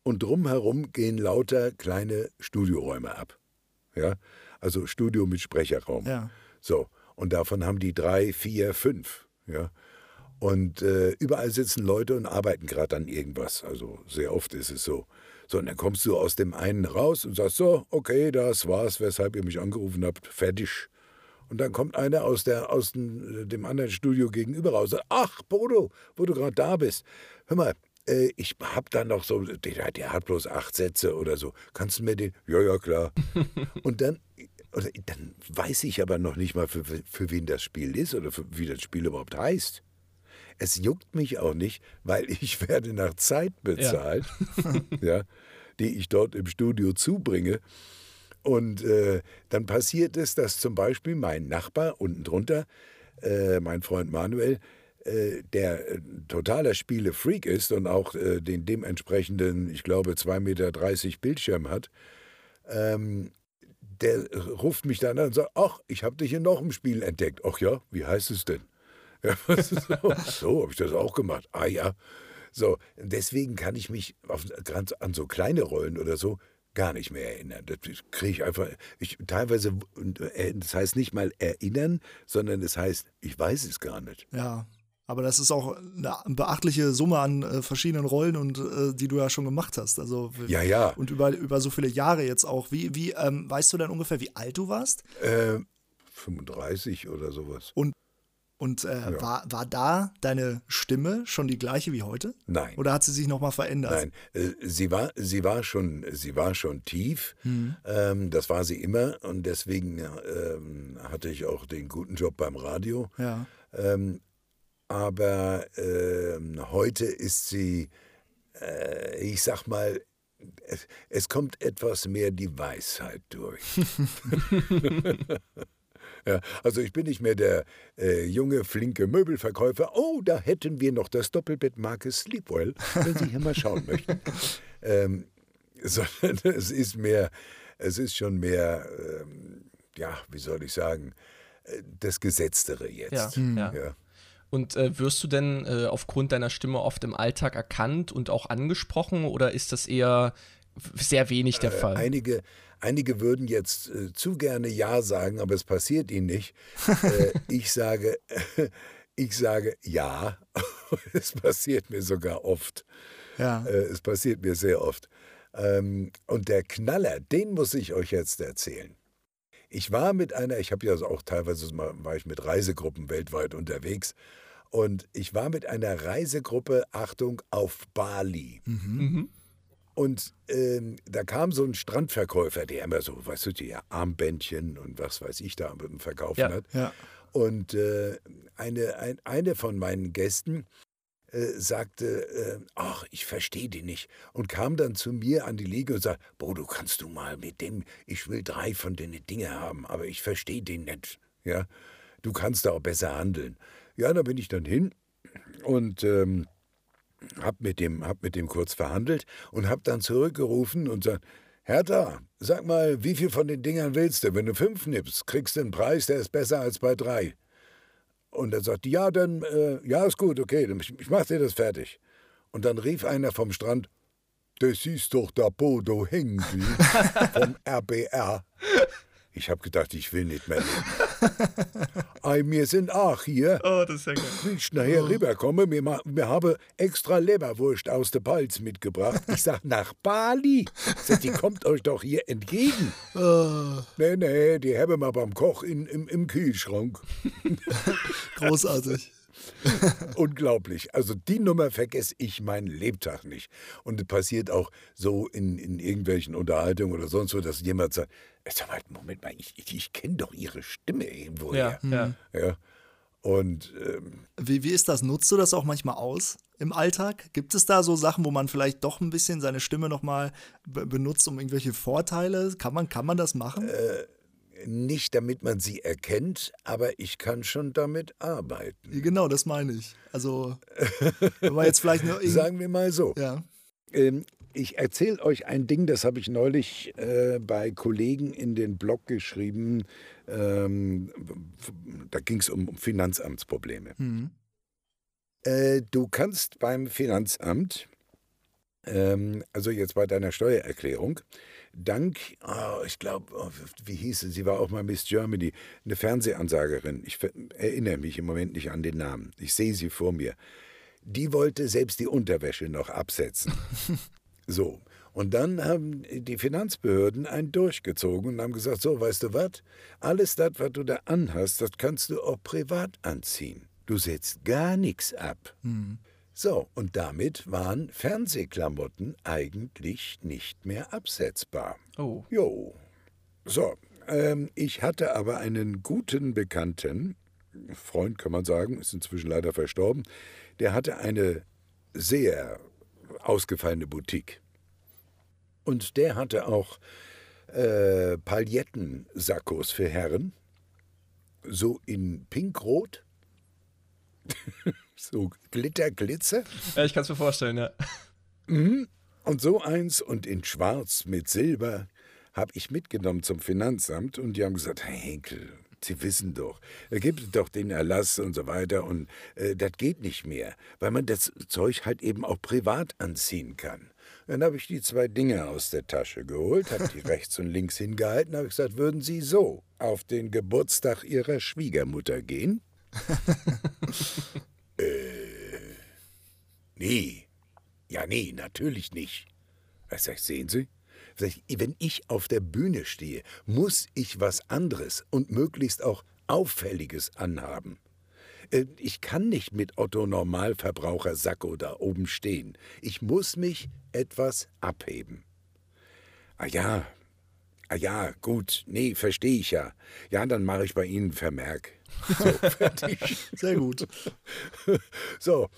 Speaker 2: und drumherum gehen lauter kleine Studioräume ab. Ja, also Studio mit Sprecherraum. Ja. So, und davon haben die drei, vier, fünf. Ja. Und äh, überall sitzen Leute und arbeiten gerade an irgendwas. Also sehr oft ist es so. So, und dann kommst du aus dem einen raus und sagst so, okay, das war's, weshalb ihr mich angerufen habt, fertig. Und dann kommt einer aus, der, aus dem, dem anderen Studio gegenüber raus und sagt, ach, Bodo, wo du gerade da bist. Hör mal, äh, ich hab da noch so, der, der hat bloß acht Sätze oder so. Kannst du mir den? Ja, ja, klar. und dann, oder, dann weiß ich aber noch nicht mal, für, für wen das Spiel ist oder für, wie das Spiel überhaupt heißt. Es juckt mich auch nicht, weil ich werde nach Zeit bezahlt, ja. ja die ich dort im Studio zubringe. Und äh, dann passiert es, dass zum Beispiel mein Nachbar unten drunter, äh, mein Freund Manuel, der äh, totaler Spiele-Freak ist und auch äh, den dementsprechenden, ich glaube, 2,30 Meter Bildschirm hat, ähm, der ruft mich dann an und sagt, ach, ich habe dich in noch einem Spiel entdeckt. Ach ja, wie heißt es denn? Ja, so, so habe ich das auch gemacht. Ah ja. So, deswegen kann ich mich auf, an so kleine Rollen oder so gar nicht mehr erinnern. Das kriege ich einfach. Ich, teilweise, äh, das heißt nicht mal erinnern, sondern es das heißt, ich weiß es gar nicht.
Speaker 1: Ja, aber das ist auch eine beachtliche Summe an äh, verschiedenen Rollen und äh, die du ja schon gemacht hast. Also
Speaker 2: ja, ja.
Speaker 1: Und über, über so viele Jahre jetzt auch. Wie, wie ähm, weißt du denn ungefähr, wie alt du warst?
Speaker 2: Äh, 35 oder sowas.
Speaker 1: Und, und äh, ja. war, war da deine Stimme schon die gleiche wie heute?
Speaker 2: Nein.
Speaker 1: Oder hat sie sich nochmal verändert?
Speaker 2: Nein, äh, sie war, sie war schon, sie war schon tief. Mhm. Ähm, das war sie immer und deswegen ähm, hatte ich auch den guten Job beim Radio.
Speaker 1: Ja.
Speaker 2: Ähm, aber äh, heute ist sie, äh, ich sag mal, es, es, kommt etwas mehr die Weisheit durch. ja, also ich bin nicht mehr der äh, junge, flinke Möbelverkäufer. Oh, da hätten wir noch das Doppelbett Marke Sleepwell, wenn Sie hier mal schauen möchten. Ähm, sondern es ist mehr, es ist schon mehr, ähm, ja, wie soll ich sagen, äh, das Gesetztere jetzt.
Speaker 3: Ja, ja. ja. Und äh, wirst du denn äh, aufgrund deiner Stimme oft im Alltag erkannt und auch angesprochen oder ist das eher sehr wenig der äh, Fall?
Speaker 2: einige, einige würden jetzt äh, zu gerne Ja sagen, aber es passiert ihnen nicht. Äh, ich sage, ich sage Ja. es passiert mir sogar oft.
Speaker 1: Ja.
Speaker 2: Es passiert mir sehr oft. Ähm, und der Knaller, den muss ich euch jetzt erzählen. Ich war mit einer, ich habe ja auch teilweise mal, war ich mit Reisegruppen weltweit unterwegs. Und ich war mit einer Reisegruppe, Achtung, auf Bali.
Speaker 1: Mhm. mhm.
Speaker 2: Und ähm, da kam so ein Strandverkäufer, der immer so, weißt du, die Armbändchen und was weiß ich da verkaufen
Speaker 1: ja,
Speaker 2: hat.
Speaker 1: Ja.
Speaker 2: Und äh, eine, ein, eine von meinen Gästen, äh, sagte, äh, ach, ich verstehe die nicht. Und kam dann zu mir an die Liege und sagte, Bodo, kannst du mal mit dem, ich will drei von den Dinge haben, aber ich verstehe den nicht. Ja, du kannst da auch besser handeln. Ja, da bin ich dann hin und ähm, hab mit dem, hab mit dem kurz verhandelt und hab dann zurückgerufen und sagt, Hertha, sag mal, wie viel von den Dingern willst du? Wenn du fünf nimmst, kriegst du einen Preis, der ist besser als bei drei. Und er sagte, ja, dann, äh, ja, ist gut, okay, ich, ich mach dir das fertig. Und dann rief einer vom Strand, das ist doch der Bodo Hengli vom RBR. Ich habe gedacht, ich will nicht mehr leben. Ei, wir sind auch hier.
Speaker 3: Oh, das ist ja geil.
Speaker 2: Ich nachher oh. rüberkomme, wir, wir haben extra Leberwurst aus der Palz mitgebracht. Ich sag, nach Bali. Sag, die kommt euch doch hier entgegen.
Speaker 1: Oh.
Speaker 2: Nee, nee, die haben wir beim Koch in, im, im Kühlschrank.
Speaker 1: Großartig.
Speaker 2: Unglaublich. Also die Nummer vergesse ich meinen Lebtag nicht. Und es passiert auch so in, in irgendwelchen Unterhaltungen oder sonst wo, dass jemand sagt, sag mal, Moment mal, ich, ich, ich kenne doch Ihre Stimme irgendwo.
Speaker 3: Ja, ja.
Speaker 2: ja. Und ähm,
Speaker 1: wie, wie ist das? Nutzt du das auch manchmal aus im Alltag? Gibt es da so Sachen, wo man vielleicht doch ein bisschen seine Stimme nochmal benutzt, um irgendwelche Vorteile? Kann man, kann man das machen?
Speaker 2: Äh, nicht damit man sie erkennt, aber ich kann schon damit arbeiten.
Speaker 1: Genau, das meine ich. Also, wenn man jetzt vielleicht nur.
Speaker 2: Sagen wir mal so.
Speaker 1: Ja.
Speaker 2: Ähm, ich erzähle euch ein Ding, das habe ich neulich äh, bei Kollegen in den Blog geschrieben. Ähm, da ging es um Finanzamtsprobleme.
Speaker 1: Mhm.
Speaker 2: Äh, du kannst beim Finanzamt, ähm, also jetzt bei deiner Steuererklärung, dank, oh, ich glaube, oh, wie hieß sie, sie war auch mal Miss Germany, eine Fernsehansagerin. Ich erinnere mich im Moment nicht an den Namen. Ich sehe sie vor mir. Die wollte selbst die Unterwäsche noch absetzen. so. Und dann haben die Finanzbehörden einen durchgezogen und haben gesagt, so, weißt du was, alles das, was du da anhast, das kannst du auch privat anziehen. Du setzt gar nichts ab. Mhm. So, und damit waren Fernsehklamotten eigentlich nicht mehr absetzbar.
Speaker 3: Oh.
Speaker 2: Jo. So, ähm, ich hatte aber einen guten Bekannten, Freund kann man sagen, ist inzwischen leider verstorben, der hatte eine sehr ausgefallene Boutique. Und der hatte auch äh, Pailletten-Sakkos für Herren, so in Pinkrot so Glitter, Glitzer.
Speaker 3: Ja, ich kann es mir vorstellen, ja.
Speaker 2: Mhm. Und so eins und in Schwarz mit Silber habe ich mitgenommen zum Finanzamt und die haben gesagt, Herr Henkel, Sie wissen doch, da gibt es doch den Erlass und so weiter und äh, das geht nicht mehr, weil man das Zeug halt eben auch privat anziehen kann. Dann habe ich die zwei Dinge aus der Tasche geholt, habe die rechts und links hingehalten, habe gesagt, würden Sie so auf den Geburtstag Ihrer Schwiegermutter gehen? Äh, nee. Ja, nee, natürlich nicht. Was sag sehen Sie? Wenn ich auf der Bühne stehe, muss ich was anderes und möglichst auch Auffälliges anhaben. Äh, ich kann nicht mit Otto Normalverbraucher Sacko da oben stehen. Ich muss mich etwas abheben. Ah ja, ah ja, gut, nee, verstehe ich ja. Ja, dann mache ich bei Ihnen Vermerk. So, fertig.
Speaker 1: Sehr gut.
Speaker 2: So,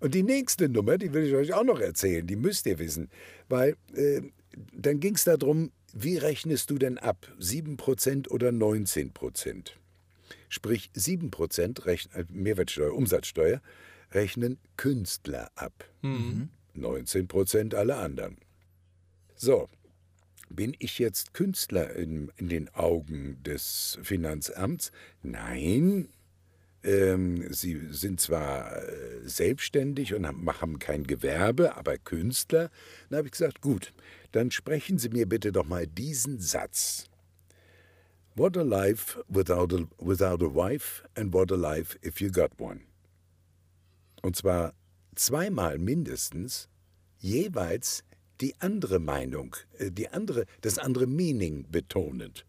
Speaker 2: und die nächste Nummer, die will ich euch auch noch erzählen, die müsst ihr wissen, weil äh, dann ging es darum, wie rechnest du denn ab, 7% oder 19%? Sprich, 7% rechnen, äh, Mehrwertsteuer, Umsatzsteuer, rechnen Künstler ab. Mhm. 19% alle anderen. So, bin ich jetzt Künstler in, in den Augen des Finanzamts? Nein. Ähm, sie sind zwar äh, selbstständig und haben kein Gewerbe, aber Künstler. Dann habe ich gesagt, gut, dann sprechen Sie mir bitte doch mal diesen Satz. What a life without a, without a wife and what a life if you got one. Und zwar zweimal mindestens, jeweils die andere Meinung, äh, die andere, das andere Meaning betonend.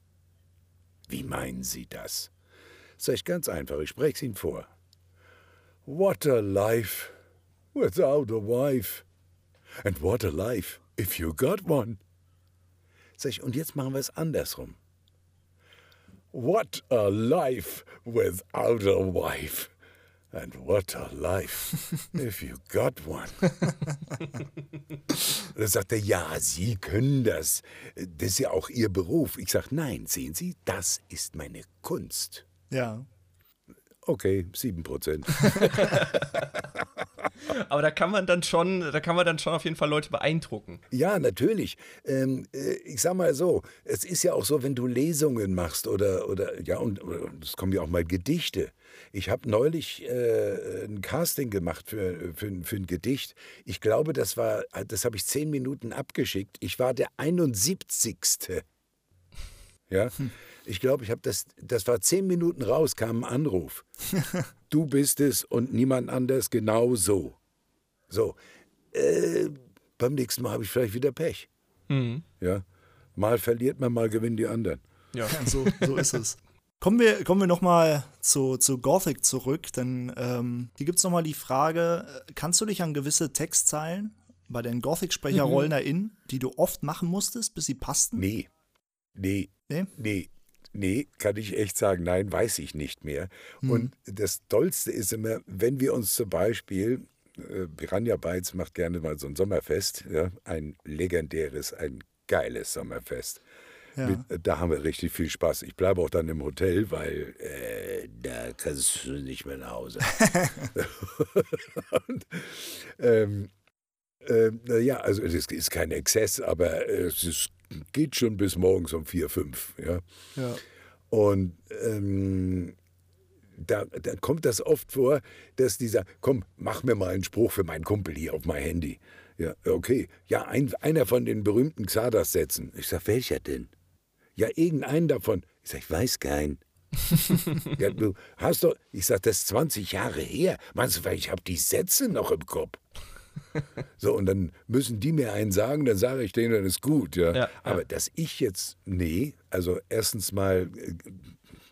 Speaker 2: Wie meinen Sie das? Sag ich ganz einfach, ich spreche es Ihnen vor. What a life without a wife. And what a life if you got one. Sag ich, und jetzt machen wir es andersrum. What a life without a wife. And what a life, if you got one. da sagt er, ja, Sie können das. Das ist ja auch Ihr Beruf. Ich sage, nein, sehen Sie, das ist meine Kunst.
Speaker 1: Ja.
Speaker 2: Okay, sieben Prozent.
Speaker 3: Aber da kann man dann schon, da kann man dann schon auf jeden Fall Leute beeindrucken.
Speaker 2: Ja, natürlich. Ähm, äh, ich sag mal so, es ist ja auch so, wenn du Lesungen machst oder, oder ja, und es kommen ja auch mal Gedichte. Ich habe neulich äh, ein Casting gemacht für, für, für ein Gedicht. Ich glaube, das war, das habe ich zehn Minuten abgeschickt. Ich war der 71. Ja. Hm. Ich glaube, ich habe das, das war zehn Minuten raus, kam ein Anruf. du bist es und niemand anders genau so. So, äh, beim nächsten Mal habe ich vielleicht wieder Pech. Mhm. Ja, mal verliert man, mal gewinnen die anderen.
Speaker 1: Ja, so, so ist es. Kommen wir, kommen wir nochmal zu, zu Gothic zurück, denn ähm, hier gibt es nochmal die Frage, äh, kannst du dich an gewisse Textzeilen bei den Gothic-Sprecherrollen mhm. erinnern, die du oft machen musstest, bis sie passten?
Speaker 2: Nee. Nee. Nee? Nee. Nee, kann ich echt sagen, nein, weiß ich nicht mehr. Mhm. Und das Tollste ist immer, wenn wir uns zum Beispiel, äh, Piranha Bytes macht gerne mal so ein Sommerfest, ja, ein legendäres, ein geiles Sommerfest. Ja. Mit, da haben wir richtig viel Spaß. Ich bleibe auch dann im Hotel, weil äh, da kannst du nicht mehr nach Hause. Und, ähm, äh, ja, also es ist kein Exzess, aber es ist, geht schon bis morgens um vier, fünf. Ja.
Speaker 1: ja.
Speaker 2: Und ähm, da, da, kommt das oft vor, dass dieser, komm, mach mir mal einen Spruch für meinen Kumpel hier auf mein Handy. Ja, okay. Ja, ein, einer von den berühmten Xardas-Sätzen. Ich sag, welcher denn? Ja, irgendeinen davon. Ich sag, ich weiß keinen. ja, du hast doch, ich sag, das ist 20 Jahre her. Meinst du, ich habe die Sätze noch im Kopf? so, und dann müssen die mir einen sagen, dann sage ich denen, dann ist gut. Ja.
Speaker 3: Ja,
Speaker 2: Aber
Speaker 3: ja.
Speaker 2: dass ich jetzt, nee, also erstens mal, äh,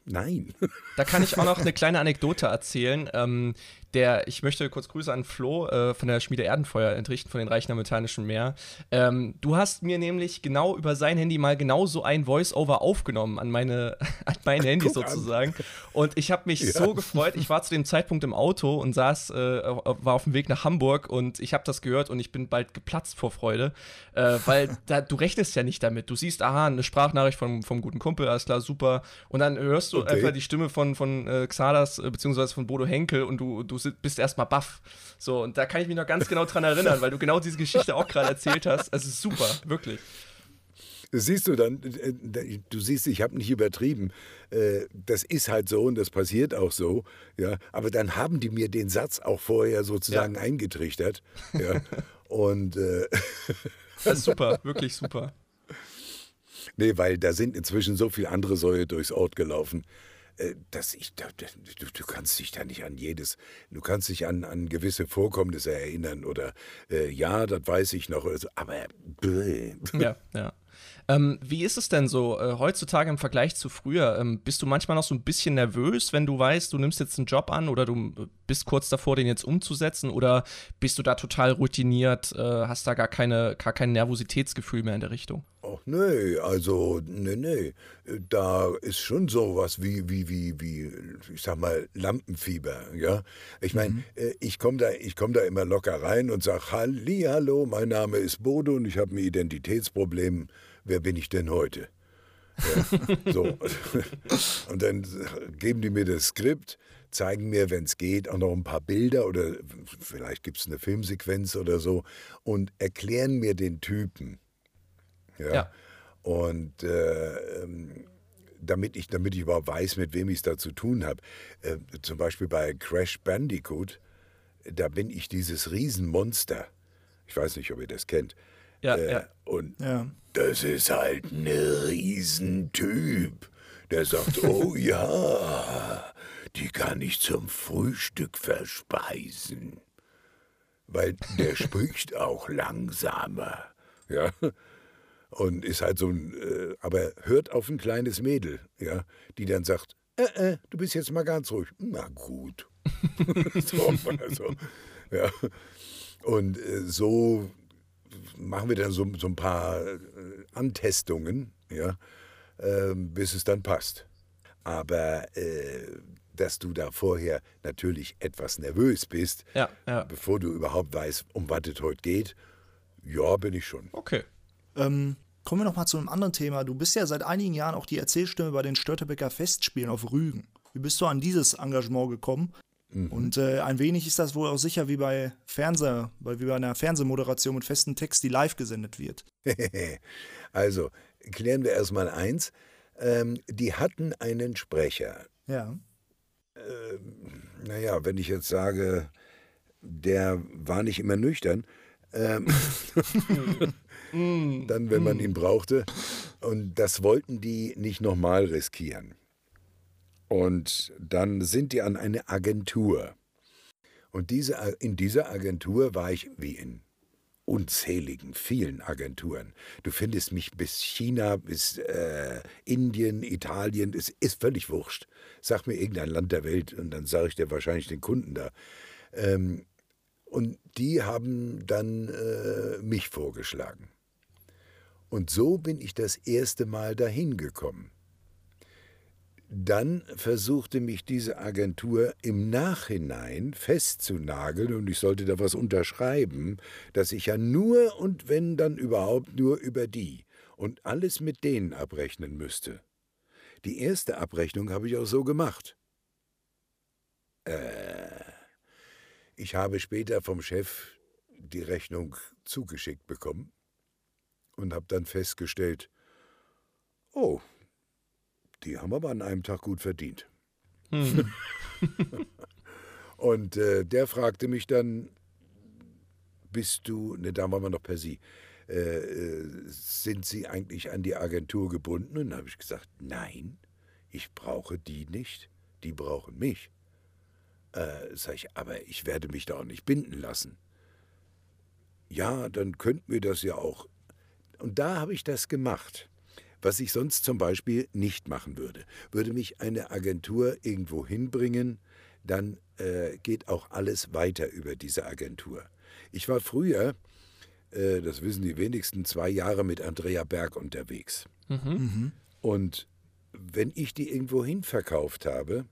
Speaker 2: nein.
Speaker 3: Da kann ich auch noch eine kleine Anekdote erzählen. Ähm, der, ich möchte kurz Grüße an Flo äh, von der Schmiede Erdenfeuer entrichten von den Reichen am Metallischen Meer. Ähm, du hast mir nämlich genau über sein Handy mal genau so ein Voice-Over aufgenommen an meine, an mein Handy
Speaker 2: Guck an.
Speaker 3: sozusagen. Und ich habe mich
Speaker 2: Ja.
Speaker 3: so gefreut. Ich war zu dem Zeitpunkt im Auto und saß, äh, war auf dem Weg nach Hamburg und ich habe das gehört und ich bin bald geplatzt vor Freude, äh, weil da, du rechnest ja nicht damit. Du siehst, aha, eine Sprachnachricht vom, vom guten Kumpel, alles klar, super. Und dann hörst du
Speaker 2: Okay.
Speaker 3: einfach die Stimme von, von äh, Xalas, äh, beziehungsweise von Bodo Henkel und du, du bist erstmal baff. So, und da kann ich mich noch ganz genau dran erinnern, weil du genau diese Geschichte auch gerade erzählt hast. Es ist super, wirklich.
Speaker 2: Siehst du dann, äh, du siehst, ich habe nicht übertrieben. Äh, Das ist halt so und das passiert auch so. Ja, aber dann haben die mir den Satz auch vorher sozusagen eingetrichtert. Ja. Und äh,
Speaker 3: Das ist super, wirklich super.
Speaker 2: nee, weil da sind inzwischen so viele andere Säue durchs Ort gelaufen, dass ich, da- du, du kannst dich da nicht an jedes, du kannst dich an, an gewisse Vorkommnisse erinnern oder äh, ja, das weiß ich noch, oder so, aber bäh.
Speaker 3: Ja, ja. Ähm, wie ist es denn so äh, heutzutage im Vergleich zu früher? Ähm, bist du manchmal noch so ein bisschen nervös, wenn du weißt, du nimmst jetzt einen Job an oder du äh, bist kurz davor, den jetzt umzusetzen? Oder bist du da total routiniert, äh, hast da gar, keine, gar kein Nervositätsgefühl mehr in der Richtung?
Speaker 2: Ach nee, also nee, nee. Da ist schon sowas wie, wie, wie, wie, ich sag mal, Lampenfieber, ja. Ich meine, äh, ich komme da, ich komm da immer locker rein und sag, Halli, hallo, mein Name ist Bodo und ich habe ein Identitätsproblem. Wer bin ich denn heute? Ja, so. Und dann geben die mir das Skript, zeigen mir, wenn es geht, auch noch ein paar Bilder oder vielleicht gibt es eine Filmsequenz oder so und erklären mir den Typen. Ja.
Speaker 3: Ja.
Speaker 2: Und äh, ähm, damit, ich, damit ich überhaupt weiß, mit wem ich es da zu tun habe. Äh, zum Beispiel bei Crash Bandicoot, da bin ich dieses Riesenmonster. Ich weiß nicht, ob ihr das kennt.
Speaker 3: Ja,
Speaker 2: äh,
Speaker 3: ja.
Speaker 2: Und
Speaker 1: Ja.
Speaker 2: das ist halt ein Riesentyp. Der sagt, oh ja, die kann ich zum Frühstück verspeisen. Weil der spricht auch langsamer. Ja. Und ist halt so ein, äh, aber hört auf ein kleines Mädel, ja, die dann sagt, äh, äh, du bist jetzt mal ganz ruhig. Na gut. so, also, ja. Und äh, so machen wir dann so, so ein paar äh, Antestungen, ja, ähm, bis es dann passt. Aber äh, dass du da vorher natürlich etwas nervös bist,
Speaker 3: Ja, ja.
Speaker 2: bevor du überhaupt weißt, um was es heute geht, ja, bin ich schon.
Speaker 3: Okay.
Speaker 1: Ähm, kommen wir noch mal zu einem anderen Thema. Du bist ja seit einigen Jahren auch die Erzählstimme bei den Störtebecker Festspielen auf Rügen. Wie bist du an dieses Engagement gekommen? Und äh, ein wenig ist das wohl auch sicher wie bei Fernseher, wie bei einer Fernsehmoderation mit festem Text, die live gesendet wird.
Speaker 2: also, klären wir erstmal eins. Ähm, die hatten einen Sprecher.
Speaker 1: Ja.
Speaker 2: Naja, wenn ich jetzt sage, der war nicht immer nüchtern, ähm, dann, wenn man ihn brauchte. Und das wollten die nicht nochmal riskieren. Und dann sind die an eine Agentur. Und diese, in dieser Agentur war ich wie in unzähligen, vielen Agenturen. Du findest mich bis China, bis äh, Indien, Italien, es ist völlig wurscht. Sag mir irgendein Land der Welt und dann sage ich dir wahrscheinlich den Kunden da. Ähm, und die haben dann äh, mich vorgeschlagen. Und so bin ich das erste Mal dahin gekommen. Dann versuchte mich diese Agentur im Nachhinein festzunageln und ich sollte da was unterschreiben, dass ich ja nur und wenn dann überhaupt nur über die und alles mit denen abrechnen müsste. Die erste Abrechnung habe ich auch so gemacht. Äh, ich habe später vom Chef die Rechnung zugeschickt bekommen und habe dann festgestellt, oh, die haben aber an einem Tag gut verdient. und äh, der fragte mich dann, bist du, ne, da waren wir noch per Sie, äh, äh, sind Sie eigentlich an die Agentur gebunden? Und dann habe ich gesagt, nein, ich brauche die nicht, die brauchen mich. Äh, sag ich, aber ich werde mich da auch nicht binden lassen. ja, dann könnten wir das ja auch. Und da habe ich das gemacht, was ich sonst zum Beispiel nicht machen würde. Würde mich eine Agentur irgendwo hinbringen, dann äh, geht auch alles weiter über diese Agentur. Ich war früher, äh, das wissen die wenigsten, zwei Jahre mit Andrea Berg unterwegs. Mhm. Mhm. Und wenn ich die irgendwo hin verkauft habe,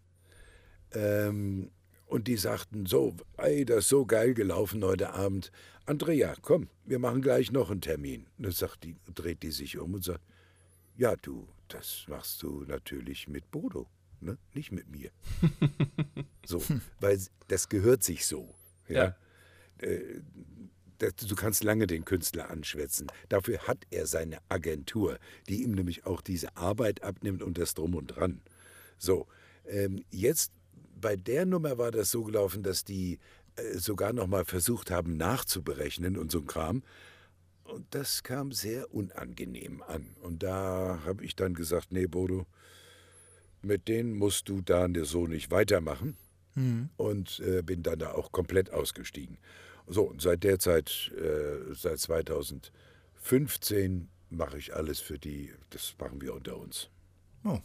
Speaker 2: ähm, und die sagten so, ey, das ist so geil gelaufen heute Abend. Andrea, komm, wir machen gleich noch einen Termin. Und dann sagt die, dreht die sich um und sagt, ja, du, das machst du natürlich mit Bodo, ne? nicht mit mir. so, weil das gehört sich so. Ja. ja. Äh, du kannst lange den Künstler anschwätzen. Dafür hat er seine Agentur, die ihm nämlich auch diese Arbeit abnimmt und das Drum und Dran. So, ähm, jetzt bei der Nummer war das so gelaufen, dass die äh, sogar noch mal versucht haben nachzuberechnen und so ein Kram. Und das kam sehr unangenehm an. Und da habe ich dann gesagt, nee, Bodo, mit denen musst du da so nicht weitermachen. Mhm. Und äh, bin dann da auch komplett ausgestiegen. So, und seit der Zeit, äh, seit 2015, mache ich alles für die. Das machen wir unter uns.
Speaker 3: Oh.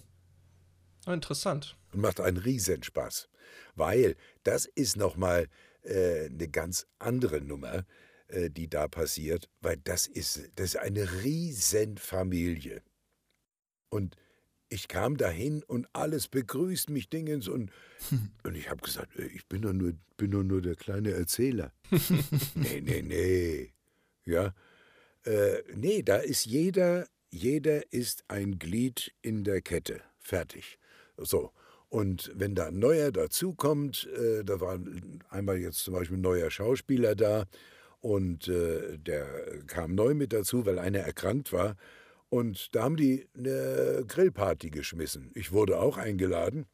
Speaker 3: Interessant.
Speaker 2: Und macht einen Riesenspaß. Weil das ist nochmal äh, eine ganz andere Nummer, äh, die da passiert, weil das ist, das ist eine Riesenfamilie. Und ich kam dahin und alles begrüßt mich Dingens und, und ich habe gesagt, äh, ich bin doch, nur, bin doch nur der kleine Erzähler. nee, nee, nee. Ja. Äh, nee, da ist jeder, jeder ist ein Glied in der Kette. Fertig. So. Und wenn da ein neuer dazukommt, äh, da war einmal jetzt zum Beispiel ein neuer Schauspieler da und äh, der kam neu mit dazu, weil einer erkrankt war. Und da haben die eine Grillparty geschmissen. Ich wurde auch eingeladen.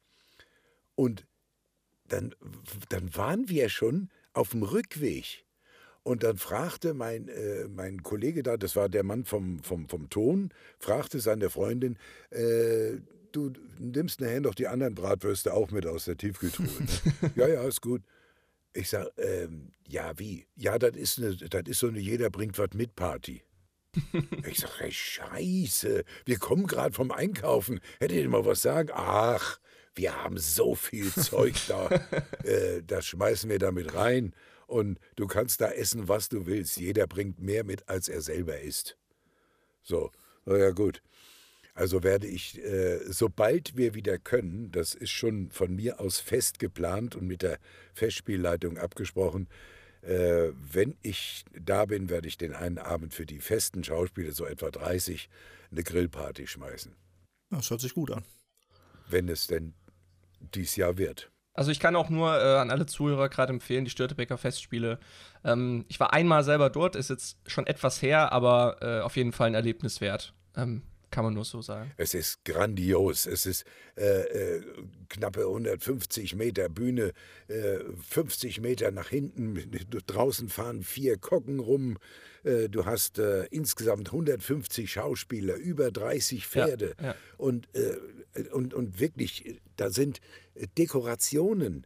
Speaker 2: Und dann, dann waren wir schon auf dem Rückweg. Und dann fragte mein, äh, mein Kollege da, das war der Mann vom, vom, vom Ton, fragte seine Freundin, äh, du nimmst nachher noch die anderen Bratwürste auch mit aus der Tiefkühltruhe. Ne? ja, ja, ist gut. Ich sag, ähm, ja, wie? Ja, das ist, eine, das ist so eine Jeder bringt was mit Party. ich sag, ey, scheiße, wir kommen gerade vom Einkaufen. Hättet ihr mal was sagen? Ach, wir haben so viel Zeug da. äh, das schmeißen wir damit rein. Und du kannst da essen, was du willst. Jeder bringt mehr mit, als er selber isst. So, na ja, gut. Also werde ich, äh, sobald wir wieder können, das ist schon von mir aus fest geplant und mit der Festspielleitung abgesprochen, äh, wenn ich da bin, werde ich den einen Abend für die festen Schauspieler, so etwa 30, eine Grillparty schmeißen.
Speaker 1: Das hört sich gut an.
Speaker 2: Wenn es denn dies Jahr wird.
Speaker 3: Also ich kann auch nur äh, an alle Zuhörer gerade empfehlen, die Störtebecker Festspiele. Ähm, ich war einmal selber dort, ist jetzt schon etwas her, aber äh, auf jeden Fall ein Erlebnis wert. Ähm, kann man nur so sagen.
Speaker 2: Es ist grandios. Es ist äh, äh, knappe 150 Meter Bühne, äh, 50 Meter nach hinten. Draußen fahren vier Kocken rum. Äh, du hast äh, insgesamt 150 Schauspieler, über 30 Pferde. Ja, ja. Und, äh, und, und wirklich, da sind Dekorationen.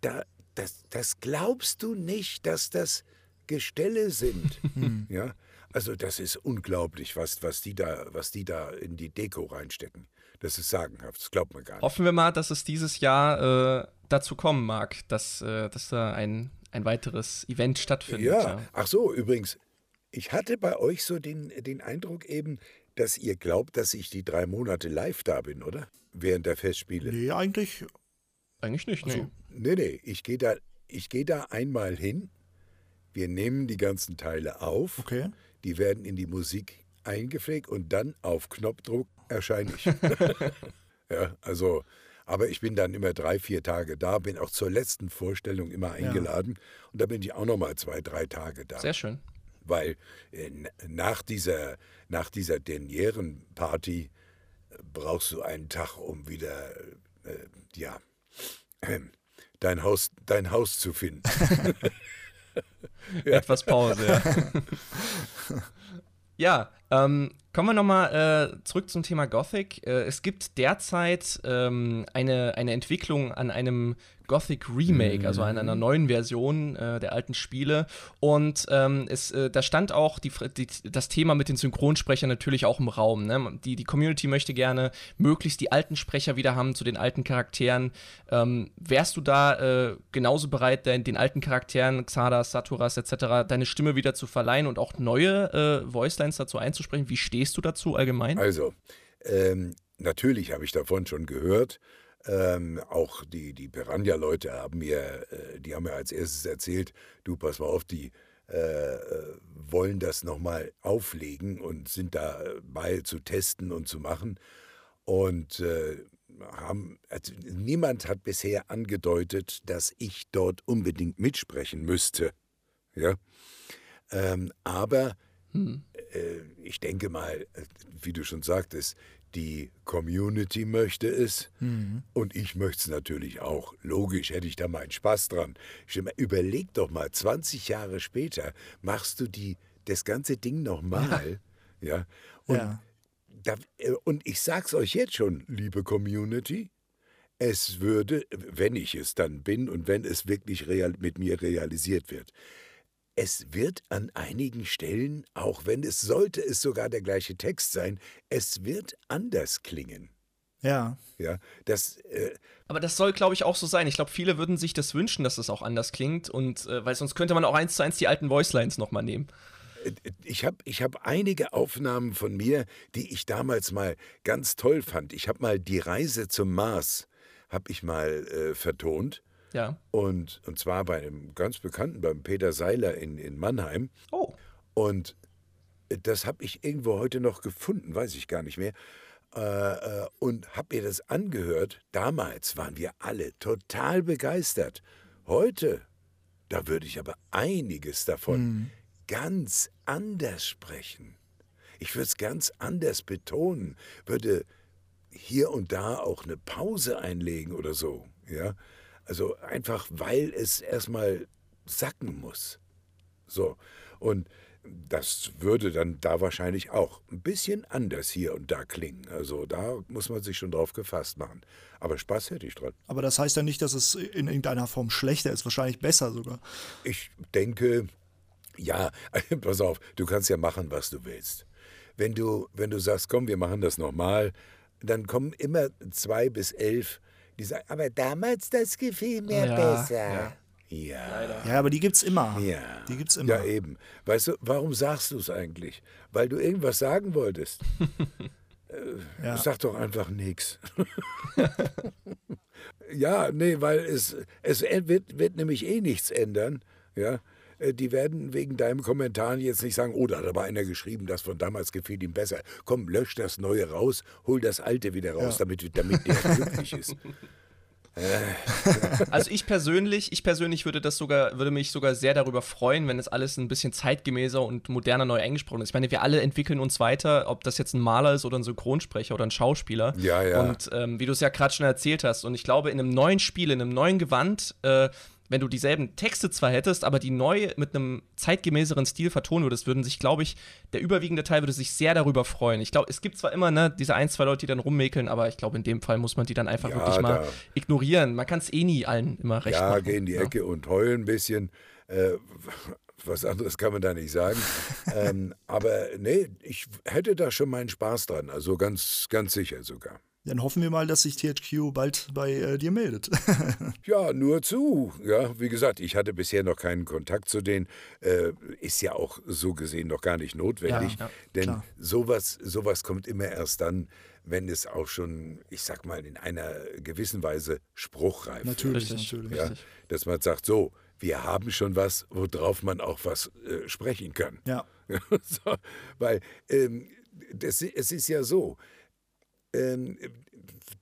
Speaker 2: Da, das, das glaubst du nicht, dass das Gestelle sind. ja? Also das ist unglaublich, was, was, die da, was die da in die Deko reinstecken. Das ist sagenhaft, das glaubt man gar nicht.
Speaker 3: Hoffen wir mal, dass es dieses Jahr äh, dazu kommen mag, dass, äh, dass da ein, ein weiteres Event stattfindet.
Speaker 2: Ja. ja, ach so, übrigens, ich hatte bei euch so den, den Eindruck eben, dass ihr glaubt, dass ich die drei Monate live da bin, oder? Während der Festspiele.
Speaker 1: Nee, eigentlich.
Speaker 3: Eigentlich nicht,
Speaker 2: nee. Also, nee, nee, ich gehe da, geh da einmal hin. Wir nehmen die ganzen Teile auf.
Speaker 1: Okay
Speaker 2: die werden in die Musik eingepflegt und dann auf Knopfdruck erscheine ich. ja, also, aber ich bin dann immer drei, vier Tage da, bin auch zur letzten Vorstellung immer eingeladen ja. und da bin ich auch noch mal zwei, drei Tage da.
Speaker 3: Sehr schön.
Speaker 2: Weil äh, nach dieser, nach dieser Dernieren-Party äh, brauchst du einen Tag, um wieder, äh, ja, dein Haus, dein Haus zu finden.
Speaker 3: Etwas Pause, ja. ja, ähm, kommen wir nochmal äh, zurück zum Thema Gothic. Äh, es gibt derzeit ähm, eine, eine Entwicklung an einem Gothic Remake, also in einer neuen Version äh, der alten Spiele. Und ähm, es, äh, da stand auch die, die, das Thema mit den Synchronsprechern natürlich auch im Raum. Ne? Die, die Community möchte gerne möglichst die alten Sprecher wieder haben zu den alten Charakteren. Ähm, wärst du da äh, genauso bereit, den, den, alten Charakteren, Xardas, Saturas etc., deine Stimme wieder zu verleihen und auch neue äh, Voicelines dazu einzusprechen? Wie stehst du dazu allgemein?
Speaker 2: Also, ähm, natürlich habe ich davon schon gehört. Ähm, auch die, die Piranha-Leute haben mir, äh, die haben mir als erstes erzählt, du pass mal auf, die äh, äh wollen das nochmal auflegen und sind dabei zu testen und zu machen. Und äh, haben, also niemand hat bisher angedeutet, dass ich dort unbedingt mitsprechen müsste. Ja. Ähm, aber hm. äh, ich denke mal, äh, wie du schon sagtest, die Community möchte es mhm. und ich möchte es natürlich auch. Logisch hätte ich da meinen Spaß dran. Überleg doch mal, 20 Jahre später machst du die, das ganze Ding nochmal. Ja. ja. Und, ja. Da, äh, und ich sag's euch jetzt schon, liebe Community, es würde, wenn ich es dann bin und wenn es wirklich real, mit mir realisiert wird, es wird an einigen Stellen, auch wenn es sollte es sogar der gleiche Text sein, es wird anders klingen.
Speaker 1: Ja.
Speaker 2: Ja, das. Äh,
Speaker 3: aber das soll, glaube ich, auch so sein. Ich glaube, viele würden sich das wünschen, dass es auch anders klingt. Und äh, weil sonst könnte man auch eins zu eins die alten Voicelines nochmal nehmen.
Speaker 2: Äh, ich habe ich hab einige Aufnahmen von mir, die ich damals mal ganz toll fand. Ich habe mal die Reise zum Mars, habe ich mal äh, vertont.
Speaker 3: Ja.
Speaker 2: Und, und zwar bei einem ganz bekannten, beim Peter Seiler in, in Mannheim.
Speaker 3: Oh.
Speaker 2: Und das habe ich irgendwo heute noch gefunden, weiß ich gar nicht mehr. Äh, äh und habe mir das angehört. Damals waren wir alle total begeistert. Heute, da würde ich aber einiges davon mhm. ganz anders sprechen. Ich würde es ganz anders betonen, würde hier und da auch eine Pause einlegen oder so. Ja, also einfach, weil es erstmal sacken muss. So. Und das würde dann da wahrscheinlich auch ein bisschen anders hier und da klingen. Also da muss man sich schon drauf gefasst machen. Aber Spaß hätte ich dran.
Speaker 1: Aber das heißt ja nicht, dass es in irgendeiner Form schlechter ist, wahrscheinlich besser sogar.
Speaker 2: Ich denke, ja, pass auf, du kannst ja machen, was du willst. Wenn du, wenn du sagst, komm, wir machen das nochmal, dann kommen immer zwei bis elf die sagen, aber damals das gefiel mir ja, besser. Ja.
Speaker 1: Ja. ja, aber die gibt's immer.
Speaker 2: Ja.
Speaker 1: Die gibt's immer.
Speaker 2: Ja, eben. Weißt du, warum sagst du es eigentlich? Weil du irgendwas sagen wolltest. äh, ja. Sag doch einfach nichts. ja, nee, weil es, es wird, wird nämlich eh nichts ändern. Ja. Äh, die werden wegen deinem Kommentar jetzt nicht sagen, oh, da hat aber einer geschrieben, das von damals gefiel ihm besser. Komm, lösch das Neue raus, hol das Alte wieder raus, ja. damit, damit der glücklich ist.
Speaker 3: also ich persönlich, ich persönlich würde das sogar, würde mich sogar sehr darüber freuen, wenn es alles ein bisschen zeitgemäßer und moderner neu eingesprochen ist. Ich meine, wir alle entwickeln uns weiter, ob das jetzt ein Maler ist oder ein Synchronsprecher oder ein Schauspieler.
Speaker 2: Ja, ja.
Speaker 3: Und ähm, wie du es ja gerade schon erzählt hast, und ich glaube, in einem neuen Spiel, in einem neuen Gewand, äh, wenn du dieselben Texte zwar hättest, aber die neu mit einem zeitgemäßeren Stil vertonen würdest, würden sich, glaube ich, der überwiegende Teil würde sich sehr darüber freuen. Ich glaube, es gibt zwar immer ne, diese ein, zwei Leute, die dann rummäkeln, aber ich glaube, in dem Fall muss man die dann einfach ja, wirklich mal ignorieren. Man kann es eh nie allen immer recht
Speaker 2: ja,
Speaker 3: machen.
Speaker 2: Ja, geh in die Ecke und heulen ein bisschen. Äh, was anderes kann man da nicht sagen. ähm, aber nee, ich hätte da schon meinen Spaß dran. Also ganz, ganz sicher sogar.
Speaker 1: Dann hoffen wir mal, dass sich THQ bald bei äh, dir meldet.
Speaker 2: ja, nur zu. Ja, wie gesagt, ich hatte bisher noch keinen Kontakt zu denen. Äh, ist ja auch so gesehen noch gar nicht notwendig. Ja, ja, denn sowas, sowas kommt immer erst dann, wenn es auch schon, ich sag mal, in einer gewissen Weise spruchreif
Speaker 1: natürlich, ist. Natürlich,
Speaker 2: ja, Dass man sagt, so, wir haben schon was, worauf man auch was äh, sprechen kann.
Speaker 1: Ja.
Speaker 2: so, weil ähm, das, es ist ja so, ähm,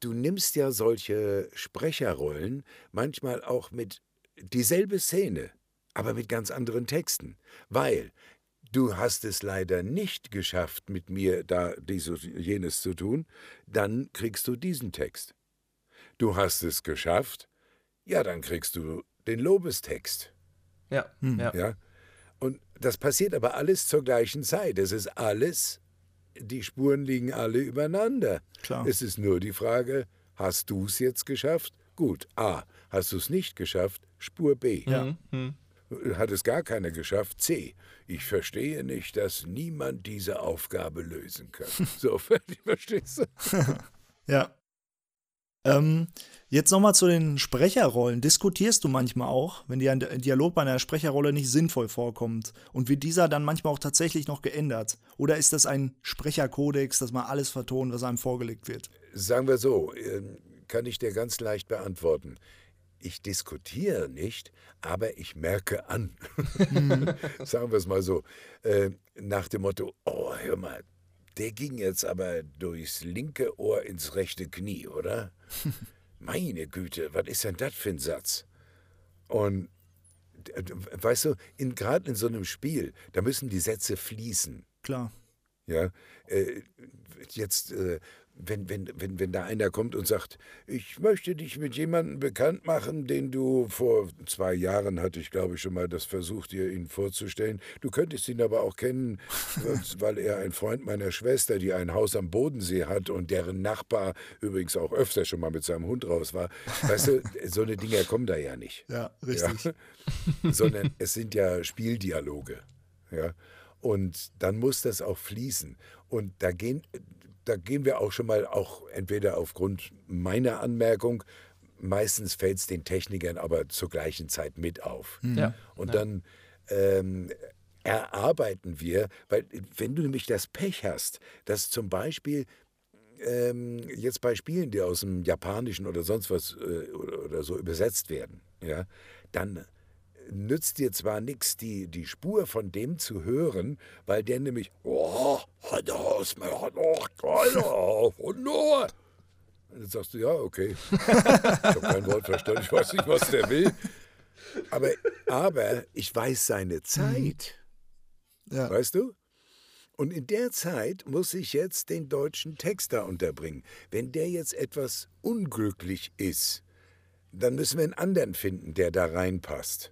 Speaker 2: du nimmst ja solche Sprecherrollen manchmal auch mit dieselbe Szene, aber mit ganz anderen Texten, weil du hast es leider nicht geschafft, mit mir da dieses jenes zu tun, dann kriegst du diesen Text. Du hast es geschafft, ja, dann kriegst du den Lobestext.
Speaker 3: Ja, hm. ja.
Speaker 2: ja. Und das passiert aber alles zur gleichen Zeit. Es ist alles die Spuren liegen alle übereinander.
Speaker 1: Klar.
Speaker 2: Es ist nur die Frage, hast du es jetzt geschafft? Gut. A. Hast du es nicht geschafft, Spur B.
Speaker 1: Ja.
Speaker 3: Mhm.
Speaker 2: Hat es gar keiner geschafft, C. Ich verstehe nicht, dass niemand diese Aufgabe lösen kann. So, verstehst du?
Speaker 1: Ja. Ähm, jetzt nochmal zu den Sprecherrollen. Diskutierst du manchmal auch, wenn dir ein Dialog bei einer Sprecherrolle nicht sinnvoll vorkommt? Und wird dieser dann manchmal auch tatsächlich noch geändert? Oder ist das ein Sprecherkodex, dass man alles vertont, was einem vorgelegt wird?
Speaker 2: Sagen wir so, ähm, kann ich dir ganz leicht beantworten. Ich diskutiere nicht, aber ich merke an. Sagen wir es mal so. Äh, nach dem Motto, oh, hör mal, der ging jetzt aber durchs linke Ohr ins rechte Knie, oder? Meine Güte, was ist denn das für ein Satz? Und weißt du, gerade in so einem Spiel, da müssen die Sätze fließen.
Speaker 1: Klar.
Speaker 2: Ja, äh, jetzt, äh, wenn, wenn, wenn, wenn da einer kommt und sagt, ich möchte dich mit jemandem bekannt machen, den du vor zwei Jahren hatte ich, glaube ich, schon mal das versucht, dir ihn vorzustellen. Du könntest ihn aber auch kennen, weil er ein Freund meiner Schwester, die ein Haus am Bodensee hat und deren Nachbar übrigens auch öfter schon mal mit seinem Hund raus war. Weißt du, so eine Dinge kommen da ja nicht.
Speaker 1: Ja, richtig.
Speaker 2: Ja? Sondern es sind ja Spieldialoge. Ja. Und dann muss das auch fließen. Und da gehen, da gehen wir auch schon mal, auch entweder aufgrund meiner Anmerkung, meistens fällt es den Technikern aber zur gleichen Zeit mit auf.
Speaker 3: Ja.
Speaker 2: Und
Speaker 3: ja.
Speaker 2: dann ähm, erarbeiten wir, weil wenn du nämlich das Pech hast, dass zum Beispiel ähm, jetzt bei Spielen, die aus dem Japanischen oder sonst was äh, oder, oder so übersetzt werden, ja, dann nützt dir zwar nichts, die, die Spur von dem zu hören, weil der nämlich, oh, und dann sagst du, ja, okay. Ich habe kein Wort verstanden, ich weiß nicht, was der will. Aber, aber ich weiß seine Zeit.
Speaker 1: Ja.
Speaker 2: Weißt du? Und in der Zeit muss ich jetzt den deutschen Text da unterbringen. Wenn der jetzt etwas unglücklich ist, dann müssen wir einen anderen finden, der da reinpasst.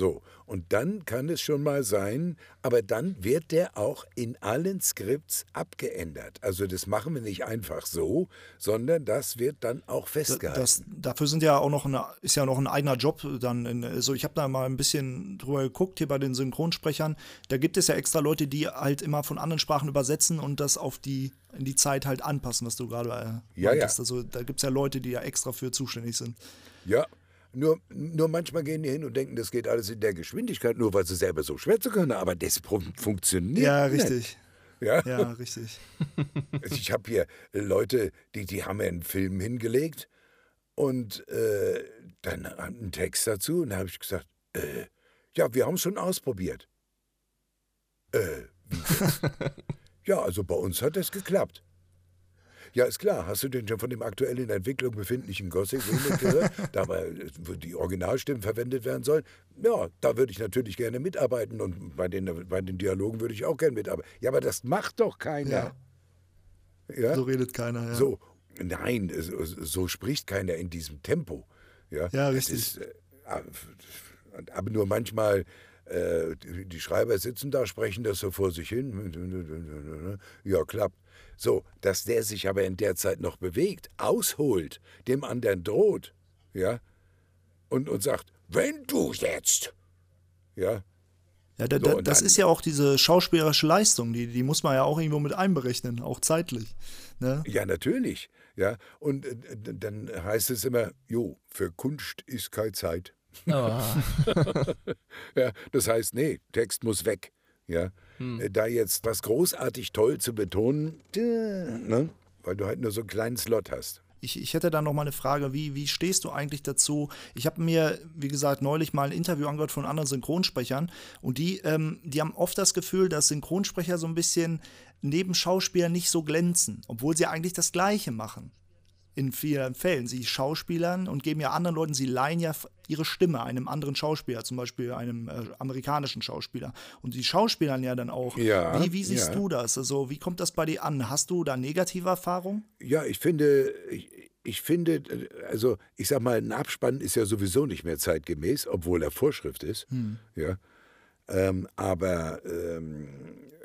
Speaker 2: So, und dann kann es schon mal sein, aber dann wird der auch in allen Skripts abgeändert. Also das machen wir nicht einfach so, sondern das wird dann auch festgehalten.
Speaker 1: Das, dafür sind ja auch noch eine, ist ja noch ein eigener Job dann. In, also ich habe da mal ein bisschen drüber geguckt hier bei den Synchronsprechern. Da gibt es ja extra Leute, die halt immer von anderen Sprachen übersetzen und das auf die in die Zeit halt anpassen, was du gerade äh,
Speaker 2: Ja, ja.
Speaker 1: Also da gibt es ja Leute, die ja extra für zuständig sind.
Speaker 2: Ja, nur, nur manchmal gehen die hin und denken, das geht alles in der Geschwindigkeit, nur weil sie selber so schwätzen können, aber das fu- funktioniert
Speaker 1: Ja,
Speaker 2: nicht.
Speaker 1: richtig.
Speaker 2: Ja?
Speaker 1: Ja, richtig.
Speaker 2: Ich habe hier Leute, die, die haben mir einen Film hingelegt und äh, dann einen Text dazu und da habe ich gesagt, äh, ja, wir haben es schon ausprobiert. Äh, ja, also bei uns hat das geklappt. Ja, ist klar. Hast du denn schon von dem aktuell in Entwicklung befindlichen Gothic Remake gehört? da die Originalstimmen verwendet werden sollen? Ja, da würde ich natürlich gerne mitarbeiten und bei den, bei den Dialogen würde ich auch gerne mitarbeiten. Ja, aber das macht doch keiner.
Speaker 1: Ja.
Speaker 2: Ja?
Speaker 1: So redet keiner, ja.
Speaker 2: So, nein, so, so spricht keiner in diesem Tempo. Ja,
Speaker 1: Ja,
Speaker 2: Das
Speaker 1: richtig.
Speaker 2: Ist, äh, aber nur manchmal, äh, die Schreiber sitzen da, sprechen das so vor sich hin. Ja, klappt. So, dass der sich aber in der Zeit noch bewegt, ausholt, dem anderen droht, ja, und, und sagt, wenn du jetzt, ja,
Speaker 1: Ja, da,
Speaker 2: So,
Speaker 1: da,
Speaker 2: und
Speaker 1: das
Speaker 2: dann-
Speaker 1: ist ja auch diese schauspielerische Leistung, die, die muss man ja auch irgendwo mit einberechnen, auch zeitlich. Ne?
Speaker 2: Ja, natürlich. Ja, und äh, dann heißt es immer, jo, für Kunst ist keine Zeit.
Speaker 3: Oh.
Speaker 2: Ja, das heißt, nee, Text muss weg. Ja, Äh, da jetzt was großartig toll zu betonen, ne? weil du halt nur so einen kleinen Slot hast.
Speaker 1: Ich, ich hätte da noch mal eine Frage, wie, wie stehst du eigentlich dazu? Ich habe mir, wie gesagt, neulich mal ein Interview angehört von anderen Synchronsprechern und die, ähm, die haben oft das Gefühl, dass Synchronsprecher so ein bisschen neben Schauspielern nicht so glänzen, obwohl sie eigentlich das Gleiche machen. In vielen Fällen. Sie schauspielern und geben ja anderen Leuten, sie leihen ja ihre Stimme einem anderen Schauspieler, zum Beispiel einem äh, amerikanischen Schauspieler. Und die schauspielern ja dann auch.
Speaker 2: Ja,
Speaker 1: wie, wie siehst
Speaker 2: ja.
Speaker 1: du das? Also, wie kommt das bei dir an? Hast du da negative Erfahrungen?
Speaker 2: Ja, ich finde, ich, ich finde, also ich sag mal, ein Abspann ist ja sowieso nicht mehr zeitgemäß, obwohl er Vorschrift ist. Ja. Ähm, aber ähm,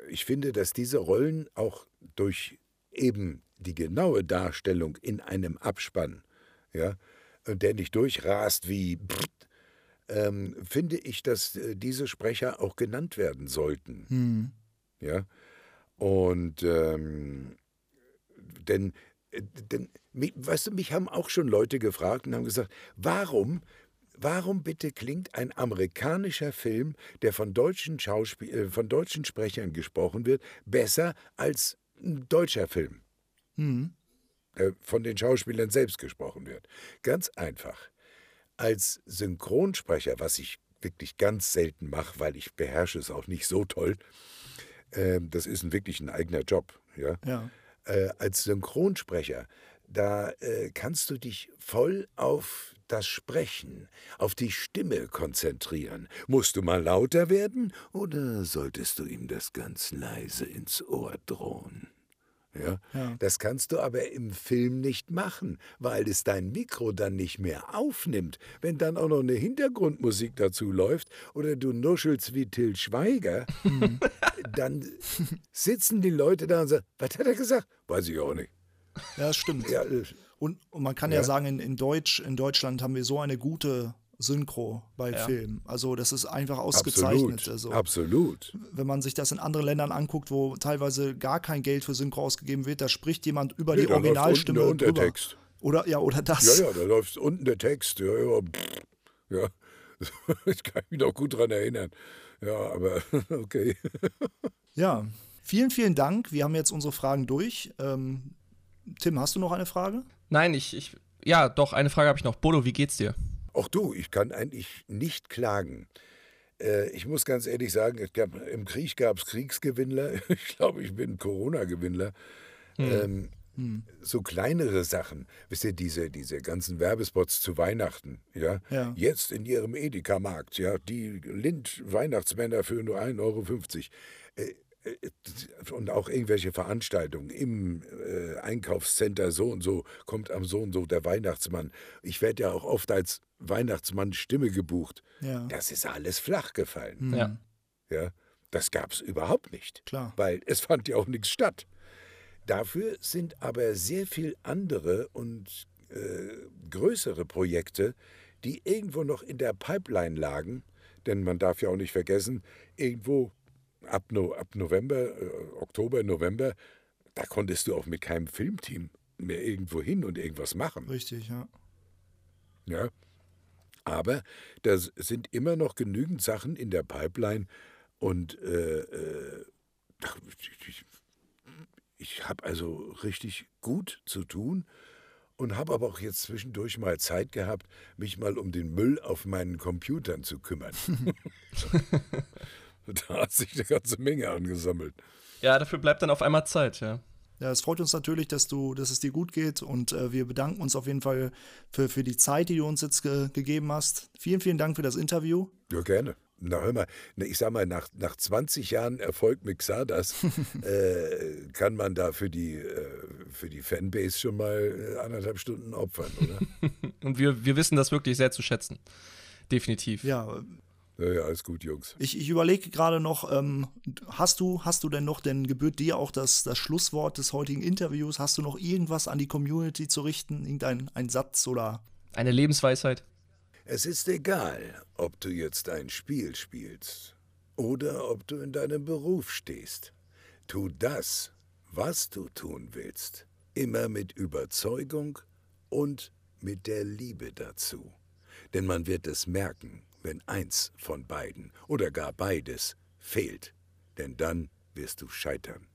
Speaker 2: ich finde, dass diese Rollen auch durch eben die genaue Darstellung in einem Abspann ja, der nicht durchrast wie ähm, finde ich, dass äh, diese Sprecher auch genannt werden sollten.
Speaker 1: Hm.
Speaker 2: Ja. Und ähm, denn, äh, denn, weißt du, mich haben auch schon Leute gefragt und haben gesagt, warum, warum bitte klingt ein amerikanischer Film, der von deutschen Schauspiel, äh, von deutschen Sprechern gesprochen wird, besser als ein deutscher Film?
Speaker 1: Hm.
Speaker 2: Der von den Schauspielern selbst gesprochen wird. Ganz einfach als Synchronsprecher, was ich wirklich ganz selten mache, weil ich beherrsche es auch nicht so toll, äh, das ist ein, wirklich ein eigener Job. Ja?
Speaker 1: ja.
Speaker 2: Äh, als Synchronsprecher, da äh, kannst du dich voll auf das Sprechen, auf die Stimme konzentrieren. Musst du mal lauter werden oder solltest du ihm das ganz leise ins Ohr drohen? Ja?
Speaker 1: ja?
Speaker 2: Das kannst du aber im Film nicht machen, weil es dein Mikro dann nicht mehr aufnimmt. Wenn dann auch noch eine Hintergrundmusik dazu läuft oder du nuschelst wie Till Schweiger,
Speaker 1: Mhm.
Speaker 2: dann sitzen die Leute da und sagen, was hat er gesagt? Weiß ich auch nicht.
Speaker 1: Ja, das stimmt.
Speaker 2: Ja, äh,
Speaker 1: Und, und man kann ja,
Speaker 2: Ja.
Speaker 1: sagen, in, in, Deutsch, in Deutschland haben wir so eine gute Synchro bei
Speaker 3: Ja.
Speaker 1: Filmen. Also das ist einfach ausgezeichnet.
Speaker 2: absolut.
Speaker 1: Also,
Speaker 2: Absolut.
Speaker 1: wenn man sich das in anderen Ländern anguckt, wo teilweise gar kein Geld für Synchro ausgegeben wird, da spricht jemand über
Speaker 2: Nee,
Speaker 1: die
Speaker 2: da läuft
Speaker 1: Originalstimme
Speaker 2: unten der
Speaker 1: drüber.
Speaker 2: Untertext.
Speaker 1: Oder ja, oder das.
Speaker 2: Ja, ja, da läuft unten der Text. Ja, ja. ja. Ich kann mich noch gut dran erinnern. Ja, aber okay.
Speaker 1: Ja, vielen, vielen Dank. Wir haben jetzt unsere Fragen durch. Ähm, Tim, hast du noch eine Frage?
Speaker 3: Nein, ich, ich, ja, doch, eine Frage habe ich noch. Bolo, wie geht's dir?
Speaker 2: Auch du, ich kann eigentlich nicht klagen. Äh, ich muss ganz ehrlich sagen, gab, im Krieg gab es Kriegsgewinnler. Ich glaube, ich bin Corona-Gewinnler. Ähm, So kleinere Sachen, wisst ihr, diese, diese ganzen Werbespots zu Weihnachten, ja?
Speaker 1: Ja.
Speaker 2: Jetzt in ihrem Edeka-Markt, ja, die Lind-Weihnachtsmänner für nur 1,50 Euro. Äh, und auch irgendwelche Veranstaltungen im äh, Einkaufscenter so und so kommt am so und so der Weihnachtsmann. Ich werde ja auch oft als Weihnachtsmann Stimme gebucht.
Speaker 1: Ja.
Speaker 2: Das ist alles flach gefallen.
Speaker 3: Ja.
Speaker 2: Ja, das gab es überhaupt nicht.
Speaker 1: Klar.
Speaker 2: Weil es fand ja auch nichts statt. Dafür sind aber sehr viel andere und äh, größere Projekte, die irgendwo noch in der Pipeline lagen. Denn man darf ja auch nicht vergessen, irgendwo ab, no, ab November, äh, Oktober, November, da konntest du auch mit keinem Filmteam mehr irgendwo hin und irgendwas machen.
Speaker 1: Richtig, ja.
Speaker 2: Ja. Aber da sind immer noch genügend Sachen in der Pipeline und äh, äh, ich, ich habe also richtig gut zu tun und habe aber auch jetzt zwischendurch mal Zeit gehabt, mich mal um den Müll auf meinen Computern zu kümmern. da hat sich eine ganze Menge angesammelt.
Speaker 3: Ja, dafür bleibt dann auf einmal Zeit, ja.
Speaker 1: Ja, es freut uns natürlich, dass du, dass es dir gut geht und äh, wir bedanken uns auf jeden Fall für, für die Zeit, die du uns jetzt ge gegeben hast. Vielen, vielen Dank für das Interview.
Speaker 2: Ja, gerne. Na, hör mal, ich sag mal, nach, nach 20 Jahren Erfolg mit Xardas äh, kann man da für die, äh, für die Fanbase schon mal äh, anderthalb Stunden opfern, oder?
Speaker 3: Und wir, wir wissen das wirklich sehr zu schätzen. Definitiv.
Speaker 1: Ja,
Speaker 2: ja, ja, alles gut, Jungs.
Speaker 1: ich, ich überlege gerade noch, ähm, hast du, hast du denn noch, denn gebührt dir auch das, das Schlusswort des heutigen Interviews? Hast du noch irgendwas an die Community zu richten? Irgendein ein Satz oder?
Speaker 3: Eine Lebensweisheit.
Speaker 2: Es ist egal, ob du jetzt ein Spiel spielst oder ob du in deinem Beruf stehst. Tu das, was du tun willst, immer mit Überzeugung und mit der Liebe dazu. Denn man wird es merken, wenn eins von beiden oder gar beides fehlt, denn dann wirst du scheitern.